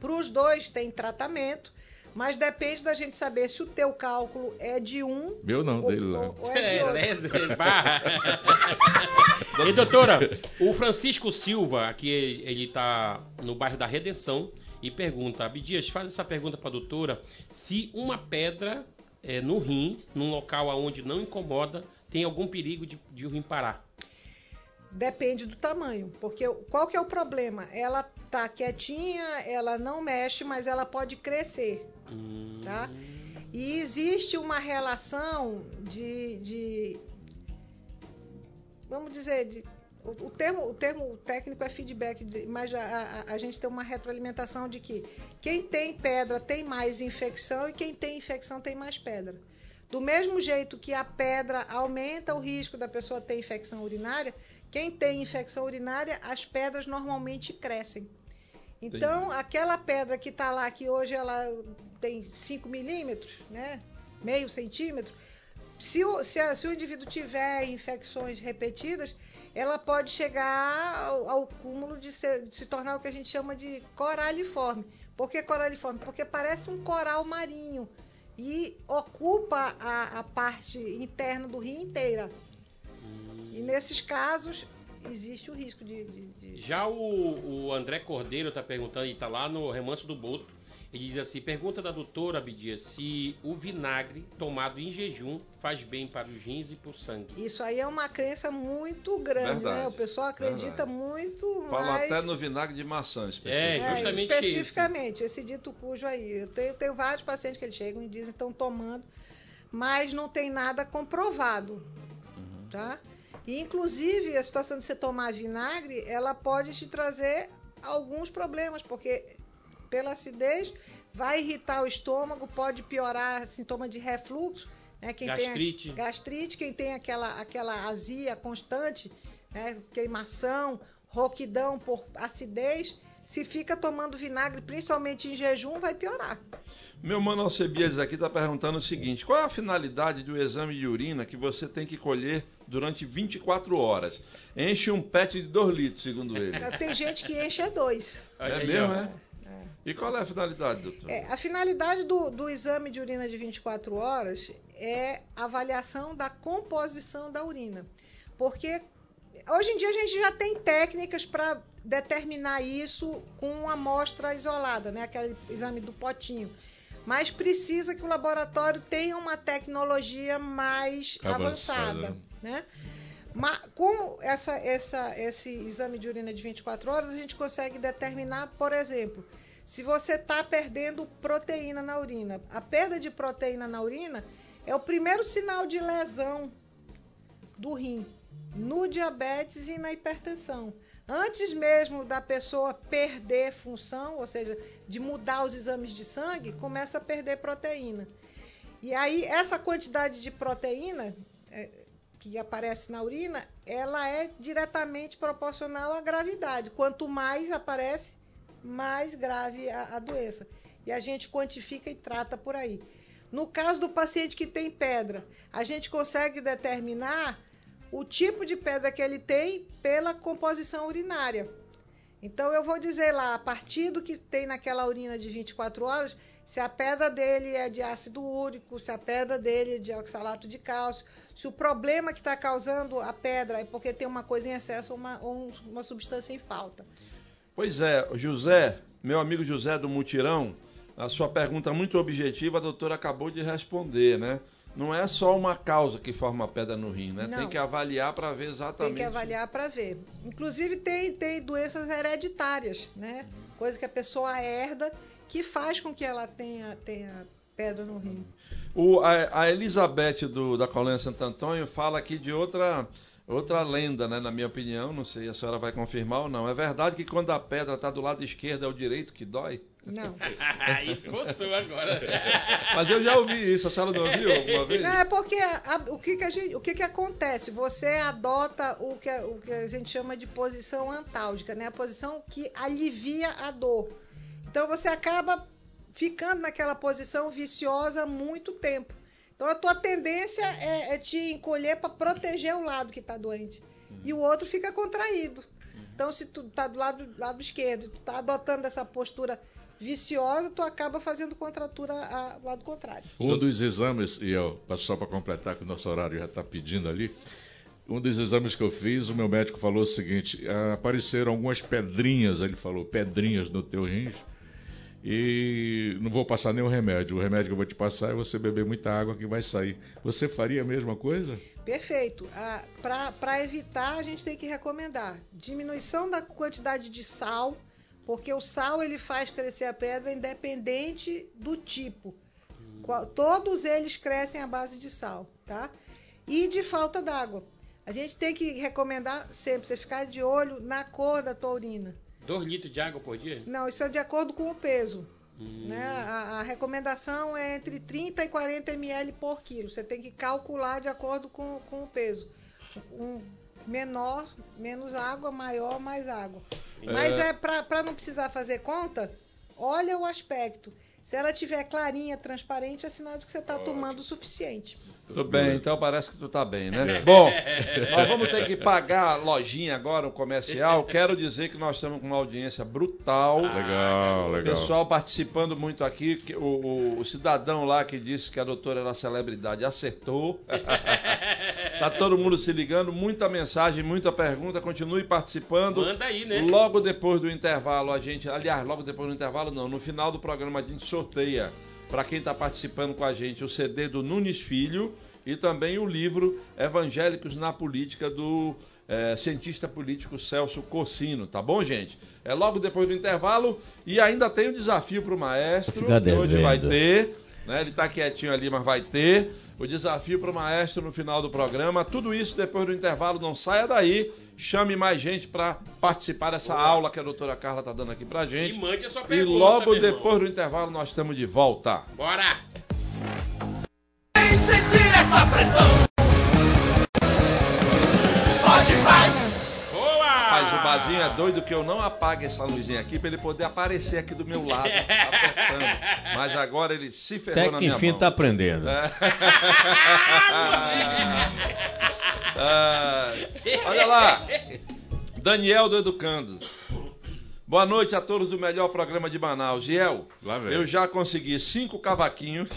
Para os dois tem tratamento, mas depende da gente saber se o teu cálculo é de um Meu não, ou, dele lá. ou- ou é de outro. Beleza, barra. E doutora, o Francisco Silva, aqui ele está no bairro da Redenção e pergunta, Abdias, faz essa pergunta para a doutora, se uma pedra é, no rim, num local onde não incomoda, tem algum perigo de, de o rim parar? Depende do tamanho, porque qual que é o problema? Ela tá quietinha, ela não mexe, mas ela pode crescer, Hum, tá? E existe uma relação de, de vamos dizer, de, o, o termo, o termo técnico é feedback, mas a, a- a gente tem uma retroalimentação de que quem tem pedra tem mais infecção e quem tem infecção tem mais pedra. Do mesmo jeito que a pedra aumenta o risco da pessoa ter infecção urinária, quem tem infecção urinária, as pedras normalmente crescem. Então, Entendi. aquela pedra que está lá, que hoje ela tem 5 milímetros, né? meio centímetro, se o, se, a- se o indivíduo tiver infecções repetidas, ela pode chegar ao, ao cúmulo de, ser- de se tornar o que a gente chama de coraliforme. Por que coraliforme? Porque parece um coral marinho e ocupa a, a parte interna do rio inteira. E nesses casos existe o risco de- de- de Já o, o André Cordeiro está perguntando, e está lá no Remanso do Boto. Ele diz assim: pergunta da doutora Abidia se o vinagre tomado em jejum faz bem para os rins e para o sangue. Isso aí é uma crença muito grande, Verdade, né? O pessoal acredita verdade. muito Fala mais... até no vinagre de maçã, É, especificamente. É, justamente especificamente, esse. dito cujo aí. Eu tenho, tenho vários pacientes que eles chegam e dizem que estão tomando, mas não tem nada comprovado, Uhum. tá? E, inclusive, a situação de você tomar vinagre, ela pode te trazer alguns problemas, porque pela acidez vai irritar o estômago, pode piorar sintoma de refluxo, né? Quem Gastrite. tem gastrite, quem tem aquela, aquela azia constante, né? queimação, roquidão por acidez, se fica tomando vinagre, principalmente em jejum, vai piorar. Meu mano Alcebiades aqui está perguntando o seguinte: qual é a finalidade do exame de urina que você tem que colher durante 24 horas? Enche um pet de 2 litros, segundo ele. Tem gente que enche é dois. É aí, mesmo, ó. É? E qual é a finalidade, doutor? É, a finalidade do, do exame de urina de 24 horas é a avaliação da composição da urina. Porque hoje em dia a gente já tem técnicas para determinar isso com uma amostra isolada, né? aquele exame do potinho. Mas precisa que o laboratório tenha uma tecnologia mais Avançada. avançada. Né? Ma- com essa, essa- esse exame de urina de 24 horas, a gente consegue determinar, por exemplo, se você está perdendo proteína na urina. A perda de proteína na urina é o primeiro sinal de lesão do rim no diabetes e na hipertensão. Antes mesmo da pessoa perder função, ou seja, de mudar os exames de sangue, começa a perder proteína. E aí, essa quantidade de proteína é, que aparece na urina, ela é diretamente proporcional à gravidade. Quanto mais aparece, mais grave a, a doença. E a gente quantifica e trata por aí. No caso do paciente que tem pedra, a gente consegue determinar o tipo de pedra que ele tem pela composição urinária. Então eu vou dizer lá, a partir do que tem naquela urina de 24 horas, se a pedra dele é de ácido úrico, se a pedra dele é de oxalato de cálcio, se o problema que está causando a pedra é porque tem uma coisa em excesso ou uma, ou um- uma substância em falta. Pois é, José, meu amigo José do Mutirão, a sua pergunta muito objetiva, a doutora acabou de responder, né? Não é só uma causa que forma pedra no rim, né? Não. Tem que avaliar para ver exatamente. Tem que avaliar para ver. Inclusive tem, tem doenças hereditárias, né? Coisa que a pessoa herda que faz com que ela tenha, tenha pedra no rim. O, a, a Elizabeth do, da Colônia Santo Antônio fala aqui de outra, outra lenda, né? Na minha opinião, não sei, a senhora vai confirmar ou não. É verdade que quando a pedra está do lado esquerdo é o direito que dói? Não. Aí forçou agora. Mas eu já ouvi isso, a senhora não ouviu alguma vez? Não, é porque a- o, que, que, a gente, o que, que acontece? Você adota o que, a- o que a gente chama de posição antálgica, né? A posição que alivia a dor. Então você acaba ficando naquela posição viciosa muito tempo. Então a tua tendência é, é te encolher para proteger o lado que está doente. E o outro fica contraído. Então se tu tá do lado, lado esquerdo, tu tá adotando essa postura viciosa, tu acaba fazendo contratura ao lado contrário. Um dos exames, e eu, só para completar que o nosso horário já está pedindo ali, um dos exames que eu fiz, o meu médico falou o seguinte: ah, apareceram algumas pedrinhas, ele falou, pedrinhas no teu rins, e não vou passar nenhum remédio. O remédio que eu vou te passar é você beber muita água que vai sair. Você faria a mesma coisa? Perfeito. Para evitar, a gente tem que recomendar diminuição da quantidade de sal, porque o sal ele faz crescer a pedra independente do tipo. Qual- Todos eles crescem à base de sal, tá? E de falta d'água. A gente tem que recomendar sempre você ficar de olho na cor da tua urina. Dois litros de água por dia? Não, isso é de acordo com o peso. Né? A, a recomendação é entre 30 e 40 ml por quilo. Você tem que calcular de acordo com, com o peso. Um menor, menos água, maior, mais água. Mas é para não precisar fazer conta, olha o aspecto. Se ela tiver clarinha, transparente, é sinal de que você está tomando o suficiente. Tudo bem, então parece que tu tá bem, né? Bom, nós vamos ter que pagar a lojinha agora, o comercial. Quero dizer que nós estamos com uma audiência brutal. Legal, O legal. pessoal participando muito aqui. O, o- o cidadão lá que disse que a doutora era celebridade acertou. tá todo mundo se ligando. Muita mensagem, muita pergunta. Continue participando. Manda aí, né? Logo depois do intervalo, a gente. Aliás, logo depois do intervalo, não. No final do programa, a gente sorteia para quem está participando com a gente o CD do Nunes Filho e também o livro Evangélicos na Política do eh, cientista político Celso Cossino, tá bom, gente? É logo depois do intervalo e ainda tem o desafio para o maestro, que hoje vai ter, né? Ele está quietinho ali, mas vai ter. O desafio para o maestro no final do programa. Tudo isso depois do intervalo. Não saia daí. Chame mais gente para participar dessa aula que a doutora Carla está dando aqui para E gente. mande a sua E pergunta. logo meu irmão. depois do intervalo nós estamos de volta. Bora! Vem sentir essa pressão. Pode mais. Bazinho é doido que eu não apague essa luzinha aqui para ele poder aparecer aqui do meu lado, apertando. Mas agora ele se ferrou Até na que minha enfim mão. tá aprendendo. Ah, olha lá, Daniel do Educandos. Boa noite a todos do melhor programa de Manaus. Giel, eu já consegui cinco cavaquinhos,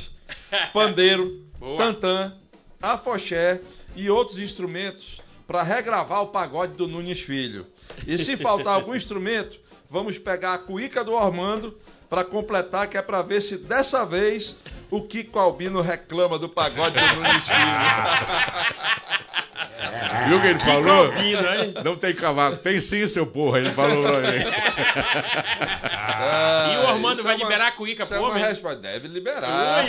pandeiro, Boa. tantã, afoxé e outros instrumentos para regravar o pagode do Nunes Filho. E se faltar algum instrumento, vamos pegar a cuíca do Ormando para completar, que é para ver se dessa vez o Kiko Albino reclama do pagode do Nunes Filho. Viu o que ele falou? Albino, hein? Não tem cavalo. Tem sim, seu porra. Ele falou pra mim. E o Ormando isso vai é uma- liberar a cuíca isso é resposta. Deve liberar.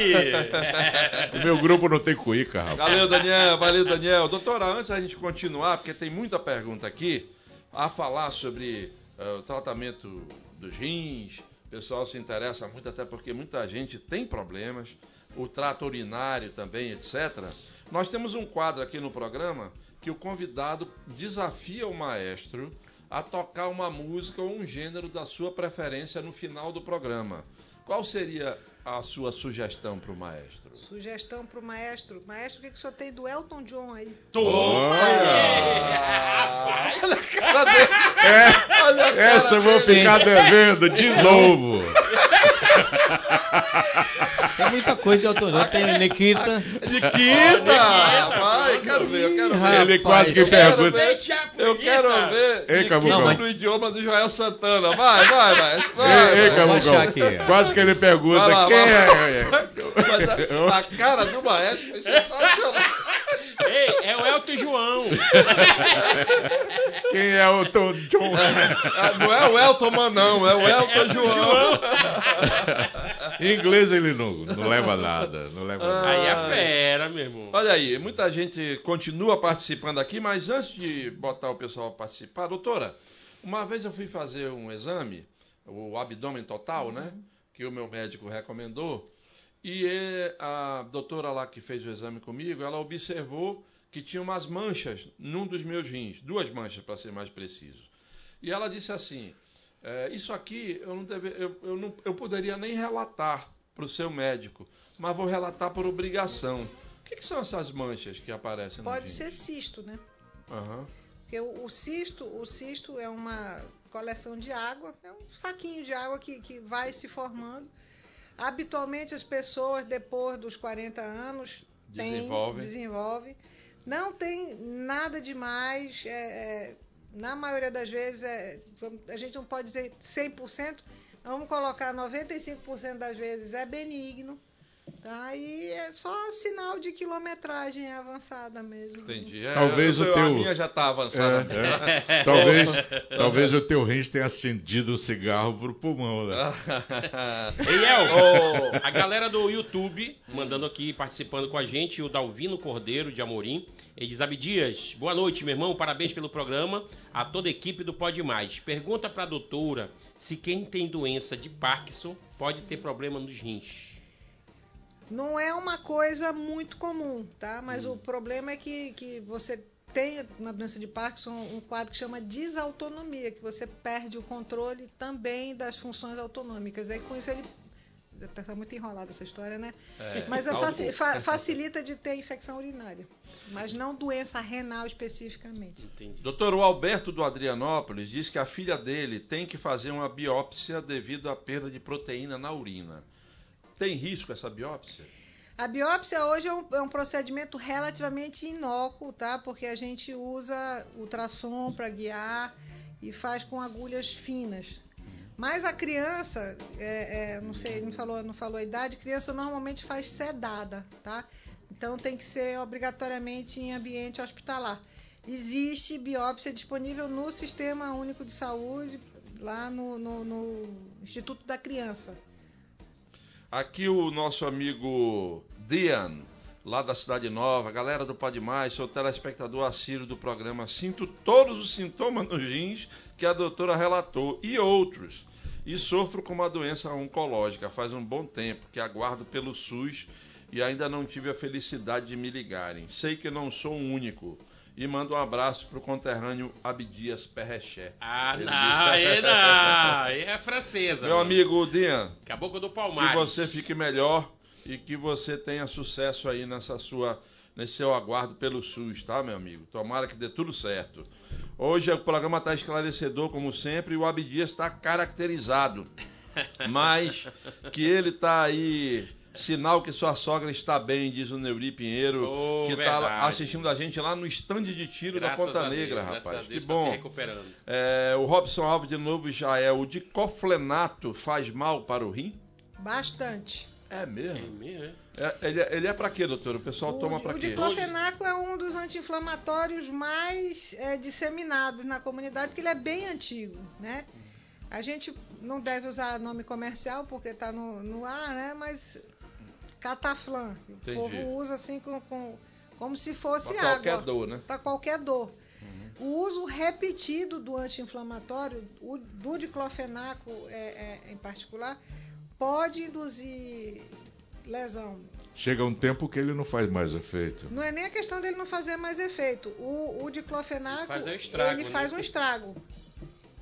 O meu grupo não tem cuíca, rapaz. Valeu, Daniel. Valeu, Daniel. Doutora, antes da gente continuar, porque tem muita pergunta aqui, a falar sobre eh, o tratamento dos rins. O pessoal se interessa muito, até porque muita gente tem problemas. O trato urinário também, etc. Nós temos um quadro aqui no programa que o convidado desafia o maestro a tocar uma música ou um gênero da sua preferência no final do programa. Qual seria a sua sugestão para o maestro? Sugestão para o maestro. Maestro, o que, que o senhor tem do Elton John aí? Toma! Ah, olha a cara dele. Olha a cara Essa eu vou ficar devendo de novo. Tem muita coisa de autor. Tem Nikita. Nikita! Vai, quero ver, eu quero ver. Ele quase que Eu quero pergunta. Eu quero ver Ei, Nikita Camucão. no idioma do Joel Santana. Vai, vai, vai. vai, Ei, aqui. Quase que ele pergunta lá, quem é. Mas a, a cara do maestro foi sensacional. Ei, é o Elton João. Quem é o Tom John? Ah, Não é o Elton Man, não, é o Elton João. Em inglês ele não, não leva nada. Não leva nada. Aí é fera, meu irmão. Olha aí, muita gente continua participando aqui, mas antes de botar o pessoal a participar, doutora, uma vez eu fui fazer um exame, o abdômen total, né? Que o meu médico recomendou, e eh, a doutora lá que fez o exame comigo, ela observou que tinha umas manchas num dos meus rins, duas manchas para ser mais preciso. E ela disse assim: "É, Isso aqui eu não, deve, eu, eu, não eu poderia nem relatar para o seu médico, mas vou relatar por obrigação. O que, que são essas manchas que aparecem no Pode ser cisto, né? Aham. Porque o, o cisto, o cisto é uma coleção de água, é um saquinho de água que, que vai se formando. Habitualmente as pessoas depois dos 40 anos têm- Desenvolvem. desenvolvem. Não tem nada demais. é, é, na maioria das vezes, é, a gente não pode dizer 100%, vamos colocar 95% das vezes é benigno. E é só sinal de quilometragem avançada mesmo. Entendi. É, Talvez eu- o teu- A minha já tá avançada. É, é. Talvez, talvez o teu rins tenha acendido o cigarro pro pulmão, né? Ei, El, a galera do YouTube mandando aqui, participando com a gente, o Dalvino Cordeiro de Amorim. Ele diz, Abdias, boa noite, meu irmão, parabéns pelo programa, a toda a equipe do Pode Mais. Pergunta pra doutora se quem tem doença de Parkinson pode ter problema nos rins. Não é uma coisa muito comum, tá? Mas o problema é que, que você tem na doença de Parkinson um quadro que chama desautonomia, que você perde o controle também das funções autonômicas. Aí com isso ele. Está muito enrolada essa história, né? É, Mas é algo- faci- fa- facilita de ter infecção urinária. Mas não doença renal especificamente. Entendi. Doutor, o Alberto do Adrianópolis diz que a filha dele tem que fazer uma biópsia devido à perda de proteína na urina. Tem risco essa biópsia? A biópsia hoje é um, é um procedimento relativamente inócuo, tá? Porque a gente usa ultrassom para guiar e faz com agulhas finas. Mas a criança, é, é, não sei, não falou, não falou a idade, criança normalmente faz sedada, tá? Então tem que ser obrigatoriamente em ambiente hospitalar. Existe biópsia disponível no Sistema Único de Saúde, lá no, no- no Instituto da Criança. Aqui o nosso amigo Dian, lá da Cidade Nova, galera do Pode Mais, sou telespectador assírio do programa. Sinto todos os sintomas nos rins que a doutora relatou e outros. E sofro com uma doença oncológica faz um bom tempo que aguardo pelo SUS e ainda não tive a felicidade de me ligarem. Sei que não sou o único. E mando um abraço pro conterrâneo Abdias Perreché. Ah, Ele não, disse- não, é francesa. Meu mano. amigo Dian, Caboclo do que Palmares. você fique melhor e que você tenha sucesso aí nessa sua nesse seu aguardo pelo SUS, tá, meu amigo? Tomara que dê tudo certo. Hoje o programa está esclarecedor como sempre e o Abdias está caracterizado, mas que ele está aí sinal que sua sogra está bem, diz o Neuri Pinheiro, Oh, que está assistindo a gente lá no estande de tiro Graças da Ponta a Deus, Negra, graças a rapaz. Deus, Que tá se bom. recuperando. É, o Robson Alves de novo já é o dicoflenato faz mal para o rim? Bastante. É É mesmo? mesmo, é? É, ele, é- ele é pra quê, doutor? O pessoal toma pra o quê? diclofenaco é um dos anti-inflamatórios mais é, disseminados na comunidade, porque ele é bem antigo, né? A gente não deve usar nome comercial porque está no, no ar, né? Mas cataflã, o Entendi. povo usa assim com, com- como se fosse Pra água. qualquer dor, né? Para qualquer dor. O uso repetido do anti-inflamatório, o- do diclofenaco é, é, em particular, pode induzir lesão. Chega um tempo que ele não faz mais efeito. Não é nem a questão dele não fazer mais efeito. O, o diclofenaco, Faz um estrago, ele né? faz um estrago.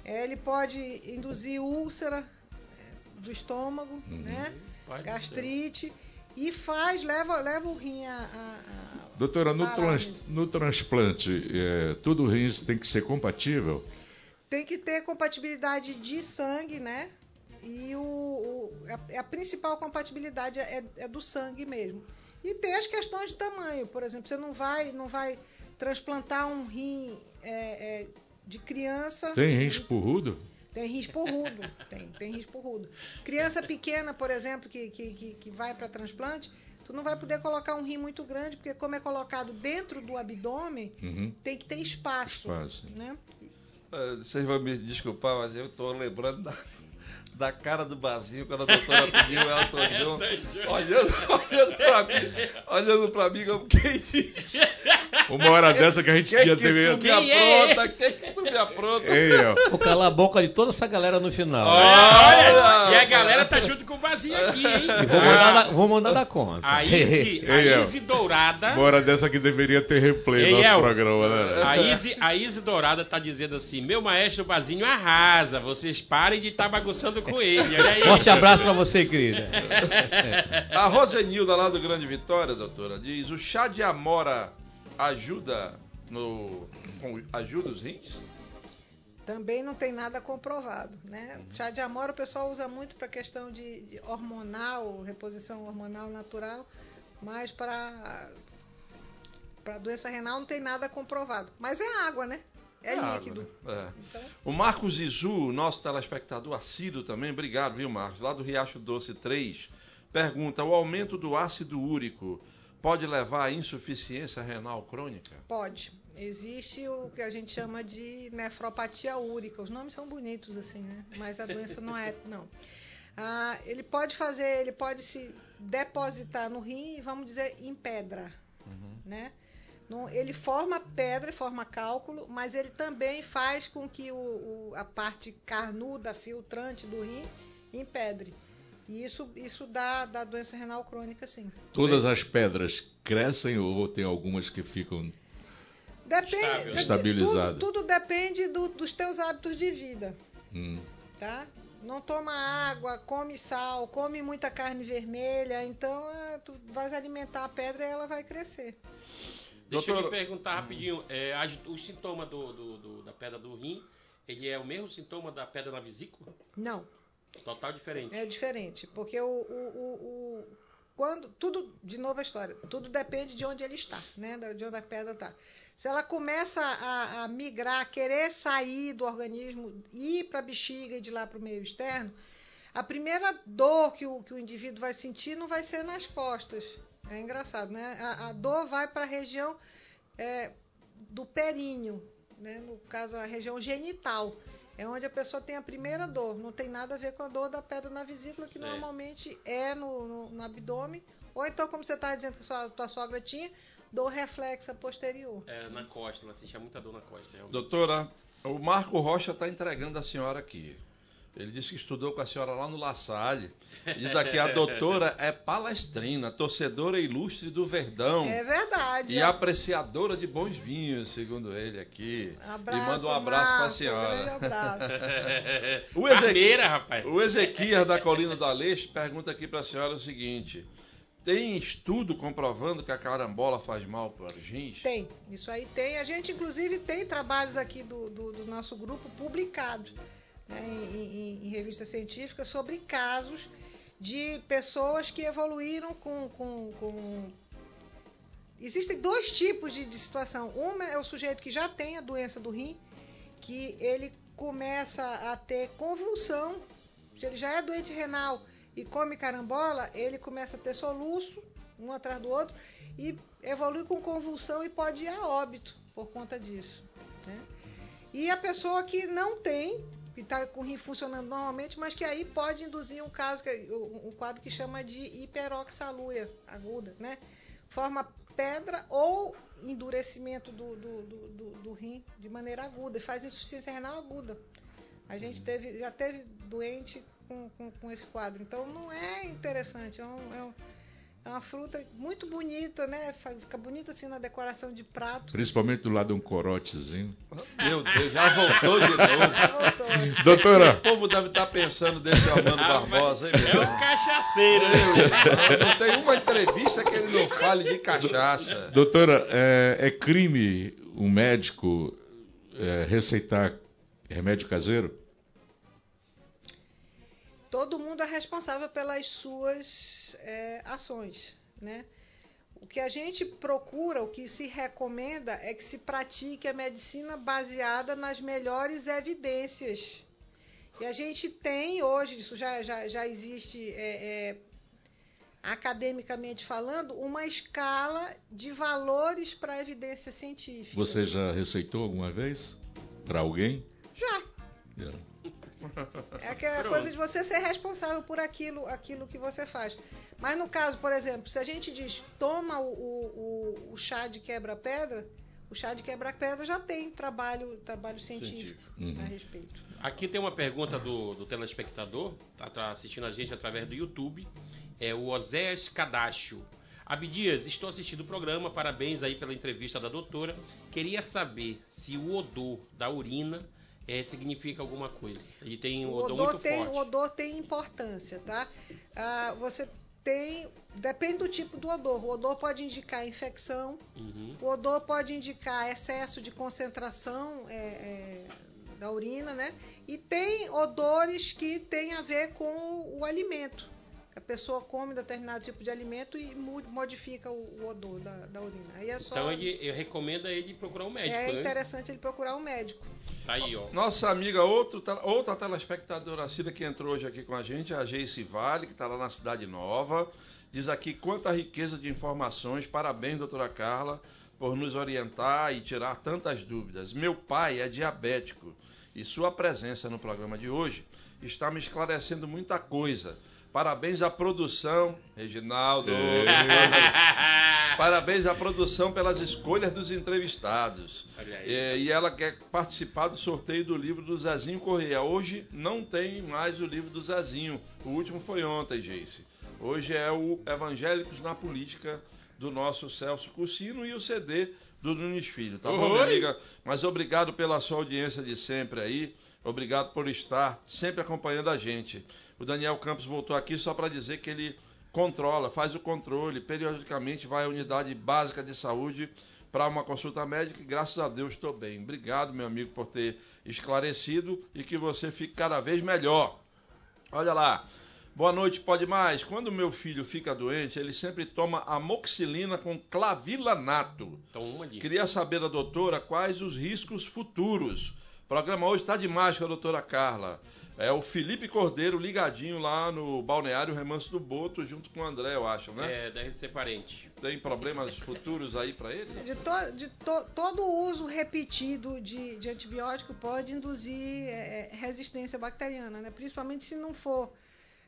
É, ele pode induzir úlcera é, do estômago, né? Pai do Gastrite. E faz, leva, leva o rim a... a- a- Doutora, no, trans- no transplante, é, tudo rins tem que ser compatível? Tem que ter compatibilidade de sangue, né? E o, o- a, a principal compatibilidade é, é do sangue mesmo. E tem as questões de tamanho. Por exemplo, você não vai, não vai transplantar um rim é, é, de criança. Tem rins porrudo? Tem rins porrudo. tem, tem rins porrudo. Criança pequena, por exemplo, que, que, que, que vai para transplante, tu não vai poder colocar um rim muito grande, porque como é colocado dentro do abdômen, Uhum. tem que ter espaço. Espaço. Né? Vocês vão me desculpar, mas eu tô lembrando da, da cara do Bazinho quando a doutora pediu o Elton John. Olhando, olhando pra mim, olhando pra mim como quem. Uma hora dessa que a gente Quem podia que ter tu me é? apronta? Quem que tu me apronta? Ei, ó. Vou calar a boca de toda essa galera no final. Olha, e a galera tá junto com o Vazinho aqui, hein? E vou mandar, da, vou mandar dar conta. A Izzy, a. Izzy Dourada. Uma hora dessa que deveria ter replay Ei, no nosso programa, né? A Izzy, a Izzy Dourada tá dizendo assim: meu maestro Bazinho arrasa, vocês parem de estar bagunçando com ele. Olha aí. Forte abraço pra você, querida. A Rosenilda lá do Grande Vitória, doutora, diz: o chá de amora ajuda no. com- ajuda os rins? Também não tem nada comprovado, né? Chá de amora o pessoal usa muito para questão de, de hormonal, reposição hormonal natural, mas para para doença renal não tem nada comprovado. Mas é água, né? É, água, líquido. né? É. Então, O Marcos Izu, nosso telespectador assíduo também, obrigado, viu, Marcos? Lá do Riacho Doce 3, pergunta: o aumento do ácido úrico pode levar à insuficiência renal crônica? Pode. Existe o que a gente chama de nefropatia úrica. Os nomes são bonitos assim, né? Mas a doença não é, não. Ah, ele pode fazer, ele pode se depositar no rim, vamos dizer, em pedra, né? Ele forma pedra, forma cálculo, mas ele também faz com que o, o- a parte carnuda, filtrante do rim empedre. E isso, isso dá, dá doença renal crônica, sim. Todas as pedras crescem ou tem algumas que ficam. Depende, Estabilizado. Tudo, tudo depende do- dos teus hábitos de vida, Hum, tá? Não toma água, come sal, come muita carne vermelha, então ah, tu vais alimentar a pedra e ela vai crescer. Deixa eu Doutora- lhe perguntar rapidinho. É, o sintoma do, do- do- da pedra do rim, ele é o mesmo sintoma da pedra na vesícula? Não, Total diferente. é diferente, porque o, o- o- o- quando tudo de novo a história, tudo depende de onde ele está, né? De onde a pedra está. Se ela começa a, a migrar, querer sair do organismo, ir para a bexiga e de lá para o meio externo, a primeira dor que o, que o indivíduo vai sentir não vai ser nas costas. É engraçado, né? A, a dor vai para a região é, do períneo, né? no caso, a região genital. É onde a pessoa tem a primeira dor. Não tem nada a ver com a dor da pedra na vesícula, que É. normalmente é no, no- no abdômen. Ou então, como você estava dizendo que a sua, tua sogra tinha, dor reflexa posterior. É, na costa, ela sentia muita dor na costa. realmente. Doutora, o Marco Rocha está entregando a senhora aqui. Ele disse que estudou com a senhora lá no La Salle. Diz aqui, a doutora é palestrina, torcedora ilustre do Verdão. É verdade. E apreciadora de bons vinhos, segundo ele aqui. Abraço, e manda um abraço para a senhora. grande abraço. O, Carneira, rapaz. o Ezequias da Colina do Aleixo pergunta aqui para a senhora o seguinte: tem estudo comprovando que a carambola faz mal para os rins? Tem, isso aí tem. A gente, inclusive, tem trabalhos aqui do, do- do nosso grupo publicados né, em, em- em revista científica sobre casos de pessoas que evoluíram com. com- com- Existem dois tipos de, de situação. Uma é o sujeito que já tem a doença do rim, que ele começa a ter convulsão. Se ele já é doente renal e come carambola, ele começa a ter soluço, um atrás do outro, e evolui com convulsão e pode ir a óbito por conta disso. né? E a pessoa que não tem, que está com o rim funcionando normalmente, mas que aí pode induzir um caso, que, um um quadro que chama de hiperoxalúria aguda, né? Forma pedra ou endurecimento do, do, do, do- do rim de maneira aguda, e faz insuficiência renal aguda. A gente teve, já teve doente com, com, com esse quadro. Então não é interessante, é, um- é um- é uma fruta muito bonita, né? Fica bonita assim na decoração de prato. principalmente do lado de um corotezinho. Meu Deus, já voltou de novo. Voltou. O Doutora, povo deve estar pensando desse Armando Ah, Barbosa, hein, É meu um cachaceiro, né? Não tem uma entrevista que ele não fale de cachaça. doutora, é, é crime um médico é, receitar remédio caseiro? Todo mundo é responsável pelas suas é, ações, né? O que a gente procura, o que se recomenda é que se pratique a medicina baseada nas melhores evidências. E a gente tem hoje, isso já, já, já existe é, é, academicamente falando, uma escala de valores para a evidência científica. Você já receitou alguma vez? Para alguém? Já. Já. É aquela Pronto. coisa de você ser responsável por aquilo, aquilo que você faz. Mas no caso, por exemplo, se a gente diz toma o, o, o- o chá de quebra-pedra, o chá de quebra-pedra já tem trabalho, trabalho científico, Científico. a Uhum. respeito. Aqui tem uma pergunta do, do telespectador, tá, tá assistindo a gente através do YouTube. É o Oséias Cadacho. Abdias, estou assistindo o programa, parabéns aí pela entrevista da doutora. Queria saber se o odor da urina eh, significa alguma coisa. Ele tem um O odor, odor, muito tem, forte. o odor tem importância, tá? Ah, você tem. Depende do tipo do odor. O odor pode indicar infecção, Uhum. O odor pode indicar excesso de concentração é, é, da urina, né? E tem odores que têm a ver com o alimento. A pessoa come determinado tipo de alimento e modifica o, o odor da, da urina. Aí é só. Então ele, eu recomendo a ele procurar um médico, é né? interessante ele procurar um médico. Aí, ó. Nossa amiga, outro, outra telespectadora Cida que entrou hoje aqui com a gente, a Geice Vale, que está lá na Cidade Nova. Diz aqui quanta riqueza de informações. Parabéns, doutora Carla, por nos orientar e tirar tantas dúvidas. Meu pai é diabético e sua presença no programa de hoje está me esclarecendo muita coisa. Parabéns à produção, Reginaldo. Parabéns à produção pelas escolhas dos entrevistados. É, e ela quer participar do sorteio do livro do Zezinho Correia. Hoje não tem mais o livro do Zezinho. O último foi ontem, Geice. Hoje é o Evangélicos na Política do nosso Celso Cursino e o CD do Nunes Filho. Tá bom, minha amiga? Mas obrigado pela sua audiência de sempre aí. Obrigado por estar sempre acompanhando a gente. O Daniel Campos voltou aqui só para dizer que ele controla, faz o controle, periodicamente vai à unidade básica de saúde para uma consulta médica e graças a Deus estou bem. Obrigado, meu amigo, por ter esclarecido e que você fique cada vez melhor. Olha lá. Boa noite, pode mais. Quando meu filho fica doente, ele sempre toma amoxicilina com clavulanato. Então, uma ali. Queria saber da doutora quais os riscos futuros. O programa hoje está demais com a doutora Carla. É o Felipe Cordeiro ligadinho lá no Balneário Remanso do Boto, junto com o André, eu acho, né? É, deve ser parente. Tem problemas futuros aí para ele? De, to- de to- todo uso repetido de, de antibiótico pode induzir é, é, resistência bacteriana, né? principalmente se não for.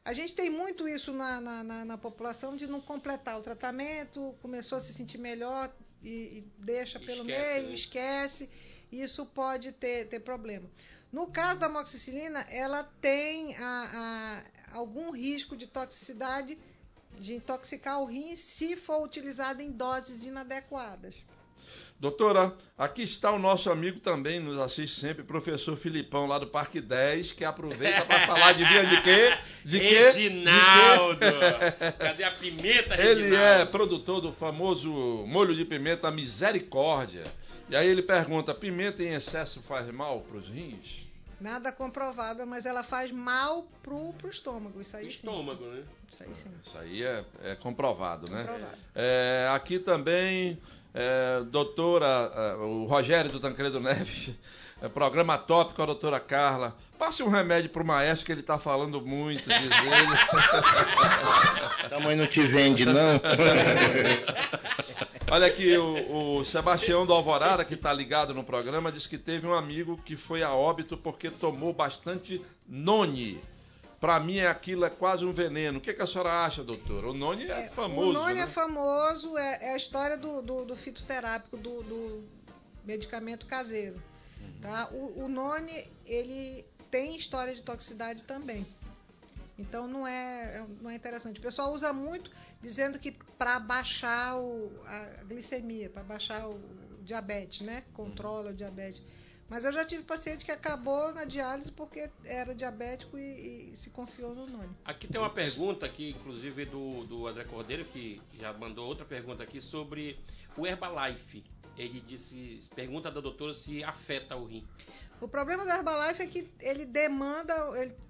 A gente tem muito isso na, na, na- na população de não completar o tratamento, começou a se sentir melhor e, e deixa pelo Esquece, meio, né? esquece, isso pode ter, ter problema. No caso da amoxicilina, ela tem a- a- algum risco de toxicidade, de intoxicar o rim se for utilizada em doses inadequadas. Doutora, aqui está o nosso amigo também, nos assiste sempre, professor Filipão, lá do Parque 10, que aproveita para falar de vinha de quê? De quê? Reginaldo! De quê? Cadê a pimenta, Ele é Reginaldo? produtor do famoso molho de pimenta Misericórdia. E aí ele pergunta: pimenta em excesso faz mal para os rins? Nada comprovada, mas ela faz mal pro, pro estômago. Isso aí Estômago, né? sim. Isso aí sim. Isso aí é, é comprovado, né? Comprovado. É, aqui também, é, doutora, é, o Rogério do Tancredo Neves, é, programa top com a doutora Carla. Passe um remédio pro maestro que ele tá falando muito, diz ele. Tamanho não te vende, não? Olha aqui, o, o Sebastião do Alvorada, que está ligado no programa, disse que teve um amigo que foi a óbito porque tomou bastante noni. Pra mim, aquilo é quase um veneno. O que, que a senhora acha, doutora? O noni é, famoso. o noni né? é famoso, é, é a história do, do, do fitoterápico, do, do medicamento caseiro. Uhum. Tá? O, o noni, ele tem história de toxicidade também. Então não é, é- não é interessante. O pessoal usa muito dizendo que para baixar o- a glicemia, para baixar o diabetes, né? Controla o diabetes. Mas eu já tive paciente que acabou na diálise porque era diabético e, e se confiou no noni. Aqui tem uma pergunta aqui, inclusive, do, do André Cordeiro, que já mandou outra pergunta aqui sobre o Herbalife. Ele disse, pergunta da doutora se afeta o rim. O problema do Herbalife é que ele demanda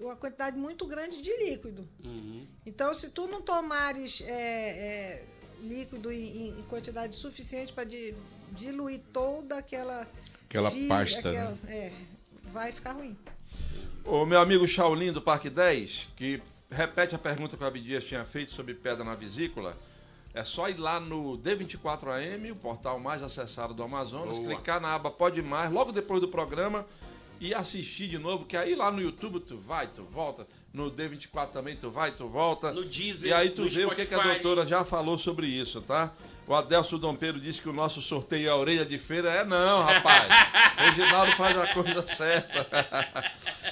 uma quantidade muito grande de líquido. Uhum. Então, se tu não tomares é, é, líquido em, em quantidade suficiente para diluir toda aquela Aquela vi- pasta, aquela- né? é, vai ficar ruim. O meu amigo Shaolin do Parque 10, que repete a pergunta que o Abdias tinha feito sobre pedra na vesícula, é só ir lá no D24AM, o portal mais acessado do Amazonas, Boa. clicar na aba Pode Mais, logo depois do programa, e assistir de novo, que aí lá no YouTube tu vai, tu volta, no D24 também tu vai, tu volta. No Deezer, e aí tu no vê o que, que a Spotify. doutora já falou sobre isso, tá? O Adelso Dom Pedro disse que o nosso sorteio é a orelha de feira. É não, rapaz. O Reginaldo faz a coisa certa.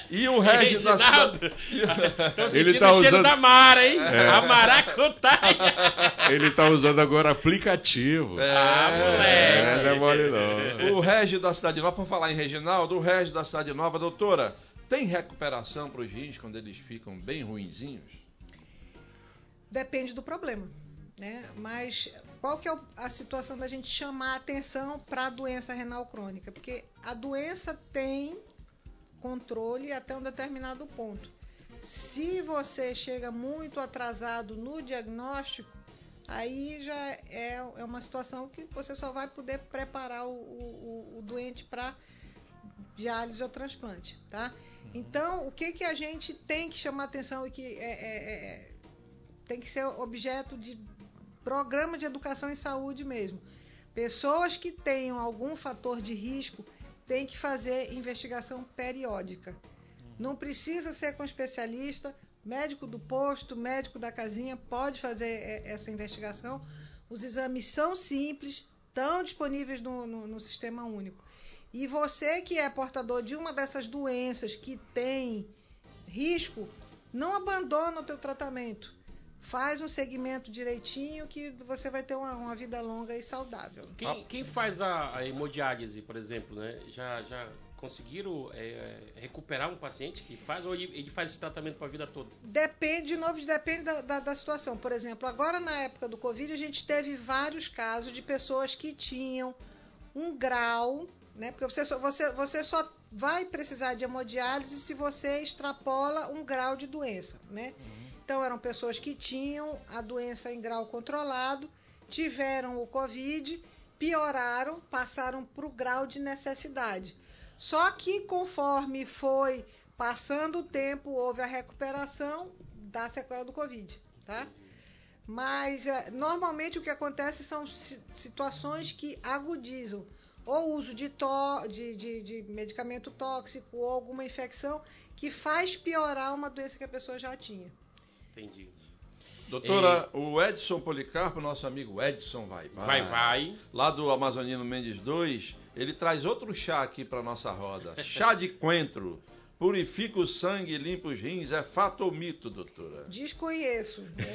E o Regis da Reginaldo, cidade. tô sentindo Ele tá o cheiro usando- da Mara, hein? É. A maracutaia. Ele tá usando agora aplicativo. É, Ah, moleque. É, não é mole não. O Regis da Cidade Nova, vamos falar em Reginaldo, o Regis da Cidade Nova, doutora, tem recuperação para os rins quando eles ficam bem ruinzinhos? Depende do problema. Né? Mas qual que é a situação da gente chamar a atenção para a doença renal crônica? Porque a doença tem controle até um determinado ponto. Se você chega muito atrasado no diagnóstico, aí já é, é uma situação que você só vai poder preparar o, o, o doente para diálise ou transplante, tá? Então, o que, que a gente tem que chamar atenção e que é, é- é- tem que ser objeto de programa de educação em saúde mesmo. Pessoas que tenham algum fator de risco têm que fazer investigação periódica. Não precisa ser com especialista, médico do posto, médico da casinha pode fazer é, essa investigação. Os exames são simples, estão disponíveis no, no- no sistema único. E você que é portador de uma dessas doenças que tem risco, não abandona o teu tratamento. Faz um segmento direitinho que você vai ter uma, uma vida longa e saudável. Quem, quem faz a, a hemodiálise, por exemplo, né? Já, já conseguiram é, recuperar um paciente que faz ou ele, ele faz esse tratamento para a vida toda? Depende, de novo, depende da, da- da situação. Por exemplo, agora na época do Covid, a gente teve vários casos de pessoas que tinham um grau, né? Porque você só, você, você só vai precisar de hemodiálise se você extrapola um grau de doença, né? Então eram pessoas que tinham a doença em grau controlado, tiveram o Covid, pioraram, passaram para o grau de necessidade. Só que conforme foi passando o tempo, houve a recuperação da sequela do Covid, tá? Mas eh, normalmente o que acontece são si- situações que agudizam ou uso de, tó- de- de- de medicamento tóxico ou alguma infecção que faz piorar uma doença que a pessoa já tinha. Entendi. Doutora, o Edson Policarpo, nosso amigo Edson vai, Vai, vai. lá do Amazonino Mendes 2, ele traz outro chá aqui para nossa roda. Chá de coentro. Purifica o sangue, limpa os rins. É fato ou mito, doutora? Desconheço. né?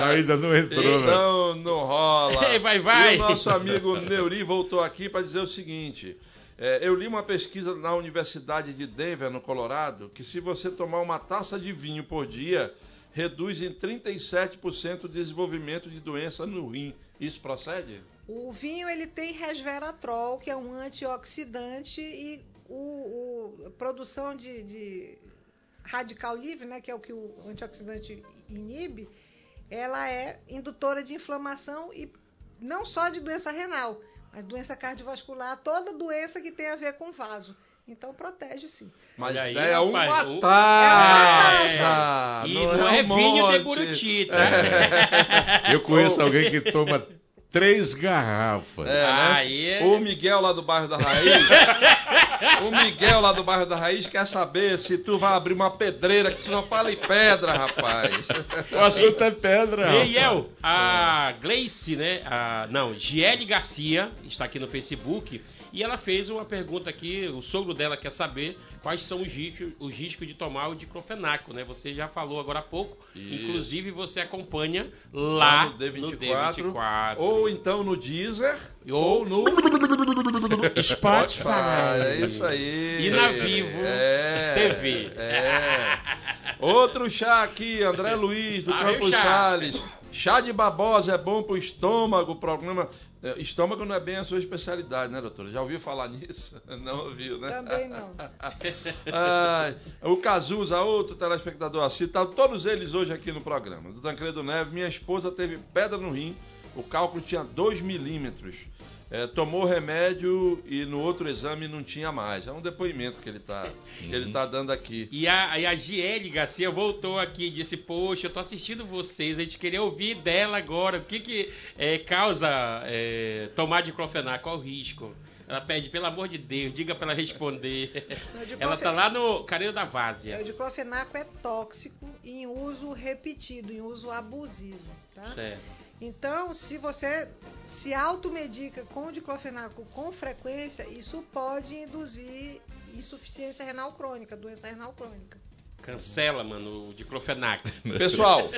Ainda não entrou, né? Então não rola. Ei, vai, vai. E o nosso amigo Neuri voltou aqui para dizer o seguinte. é, eu li uma pesquisa na Universidade de Denver, no Colorado, que se você tomar uma taça de vinho por dia, reduz em 37% o desenvolvimento de doença no rim. Isso procede? O vinho ele tem resveratrol, que é um antioxidante, e o, o- a produção de, de radical livre, né, que é o que o antioxidante inibe, ela é indutora de inflamação e não só de doença renal, mas doença cardiovascular, toda doença que tem a ver com vaso. Então protege sim. Mas aí, é uma o- taça! E não, é, um vinho de. Buruti, tá? Eu conheço alguém que toma três garrafas. É, né? Aí é- O Miguel lá do bairro da Raiz. o Miguel lá do bairro da Raiz quer saber se tu vai abrir uma pedreira que tu só fala em pedra, rapaz. O assunto é pedra. rapaz. E El, a Gleice, né? A, não, Giele Garcia está aqui no Facebook e ela fez uma pergunta aqui. O sogro dela quer saber quais são os riscos, os riscos de tomar o diclofenaco, né? Você já falou agora há pouco. Isso. Inclusive você acompanha lá no D24, no D24. ou então no Deezer Ou ou no Spotify. É isso aí. E na Vivo é, TV. É. Outro chá aqui, André Luiz, do Ah, Campos. Salles. Chá de babosa é bom pro estômago, problema. É, Estômago não é bem a sua especialidade, né, doutora? Já ouviu falar nisso? Não ouviu, né? Também não. Ai, o Cazuza, outro telespectador assíduo, tá todos eles hoje aqui no programa. Do Tancredo Neves, minha esposa teve pedra no rim, o cálculo tinha 2 milímetros. É, tomou remédio e no outro exame não tinha mais. É um depoimento que ele está que ele tá dando aqui. E a, e a Giele Garcia voltou aqui e disse: Poxa, eu tô assistindo vocês, a gente queria ouvir dela agora. O que que é, causa é, tomar diclofenac? Qual o risco? Ela pede, pelo amor de Deus, diga pra ela responder. Ela tá lá no Carinho da Várzea. O diclofenaco é tóxico em uso repetido, em uso abusivo, tá? Certo. Então, se você se automedica com o diclofenaco com frequência, isso pode induzir insuficiência renal crônica, doença renal crônica. Cancela, mano, o diclofenac. Pessoal,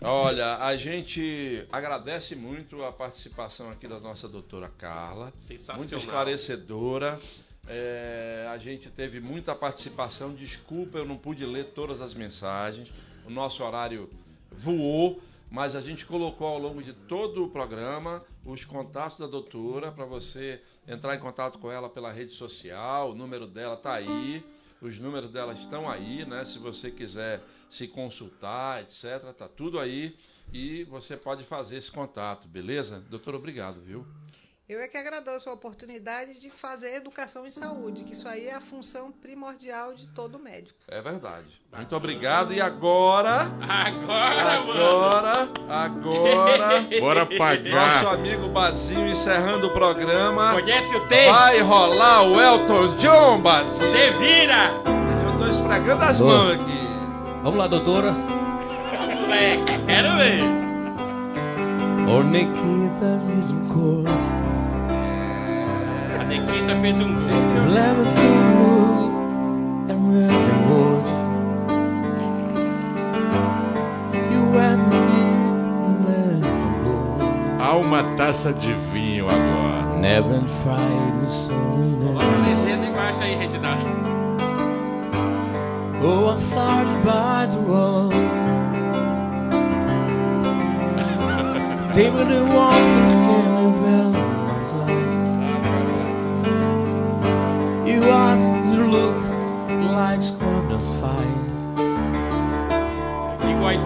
olha, a gente agradece muito a participação aqui da nossa doutora Carla. Sensacional. muito esclarecedora. É, a gente teve muita participação. Desculpa, eu não pude ler todas as mensagens. O nosso horário voou, mas a gente colocou ao longo de todo o programa os contatos da doutora para você entrar em contato com ela pela rede social. O número dela tá aí. Os números dela estão aí, né? Se você quiser se consultar, etc. Tá tudo aí e você pode fazer esse contato, beleza? Doutor, obrigado, viu? Eu é que agradeço a oportunidade de fazer educação em saúde, que isso aí é a função primordial de todo médico. É verdade. Muito obrigado. E agora. Agora, mano. Agora, agora. Bora Nosso pagar. amigo Bazinho encerrando o programa. Conhece o T? Vai rolar o Elton John, Bazinho. Te vira! Eu tô esfregando as mãos aqui. Vamos lá, doutora. Moleque, quero ver. Nikita fez um gol. Me never Há uma taça de vinho agora. go. Never tried so a legenda embaixo aí, Reginaldo. Oh, I started by the. David and walking in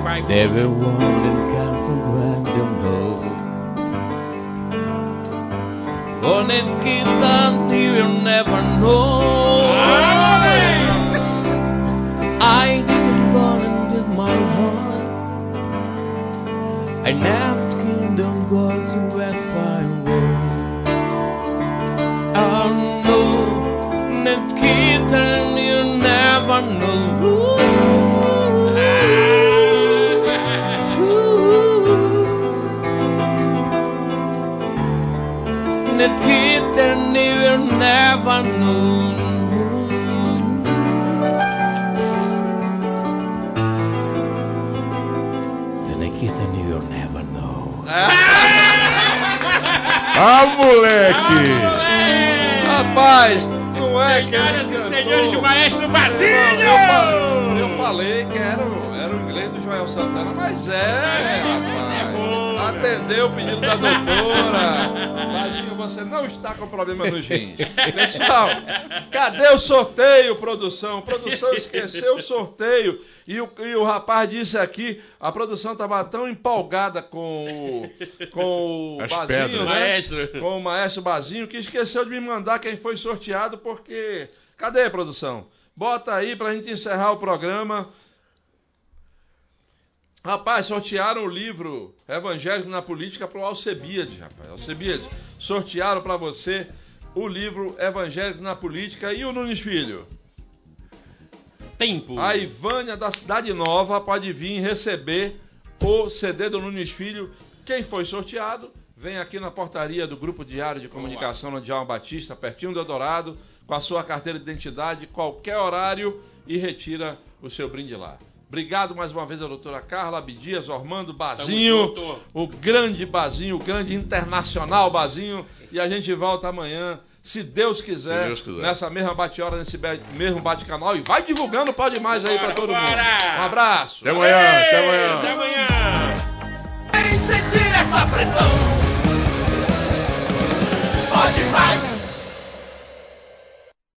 right. Never wanted God to grant them hope. Only kids that you will never know. Kitten you never know. The Nikita you never know. Ah, moleque! Rapaz, não é que. Senhoras ele e senhores, o maestro Eu Basilho! falei, eu falei que era, o- era o inglês do Joel Santana, mas é, rapaz. bom. Atendeu o pedido da doutora. Bazinho, você não está com problema nos rins. Pessoal, cadê o sorteio, produção? Produção esqueceu o sorteio. E o, e o rapaz disse aqui, a produção estava tão empolgada com o, com o As Bazinho, pedras. né? Maestro. com o maestro Bazinho, que esqueceu de me mandar quem foi sorteado, porque. Cadê a produção? Bota aí pra gente encerrar o programa. Rapaz, sortearam o livro Evangélico na Política pro Alcebiade, rapaz. Alcebiade, sortearam pra você o livro Evangélico na Política e o Nunes Filho. Tempo. A Ivânia da Cidade Nova pode vir receber o CD do Nunes Filho. Quem foi sorteado, vem aqui na portaria do Grupo Diário de Comunicação no Djalma Batista, pertinho do Eldorado, com a sua carteira de identidade, qualquer horário e retira o seu brinde lá. Obrigado mais uma vez a doutora Carla Abdias, Ormando Bazinho, junto. o grande Bazinho, o grande internacional Bazinho. E a gente volta amanhã, se Deus quiser, Se Deus quiser. nessa mesma bate-hora, nesse mesmo bate-canal. E vai divulgando, pode mais aí pra Bora, todo mundo. bora! Um abraço. Até amanhã, até amanhã. Até amanhã. Vem sentir essa pressão. Pode mais.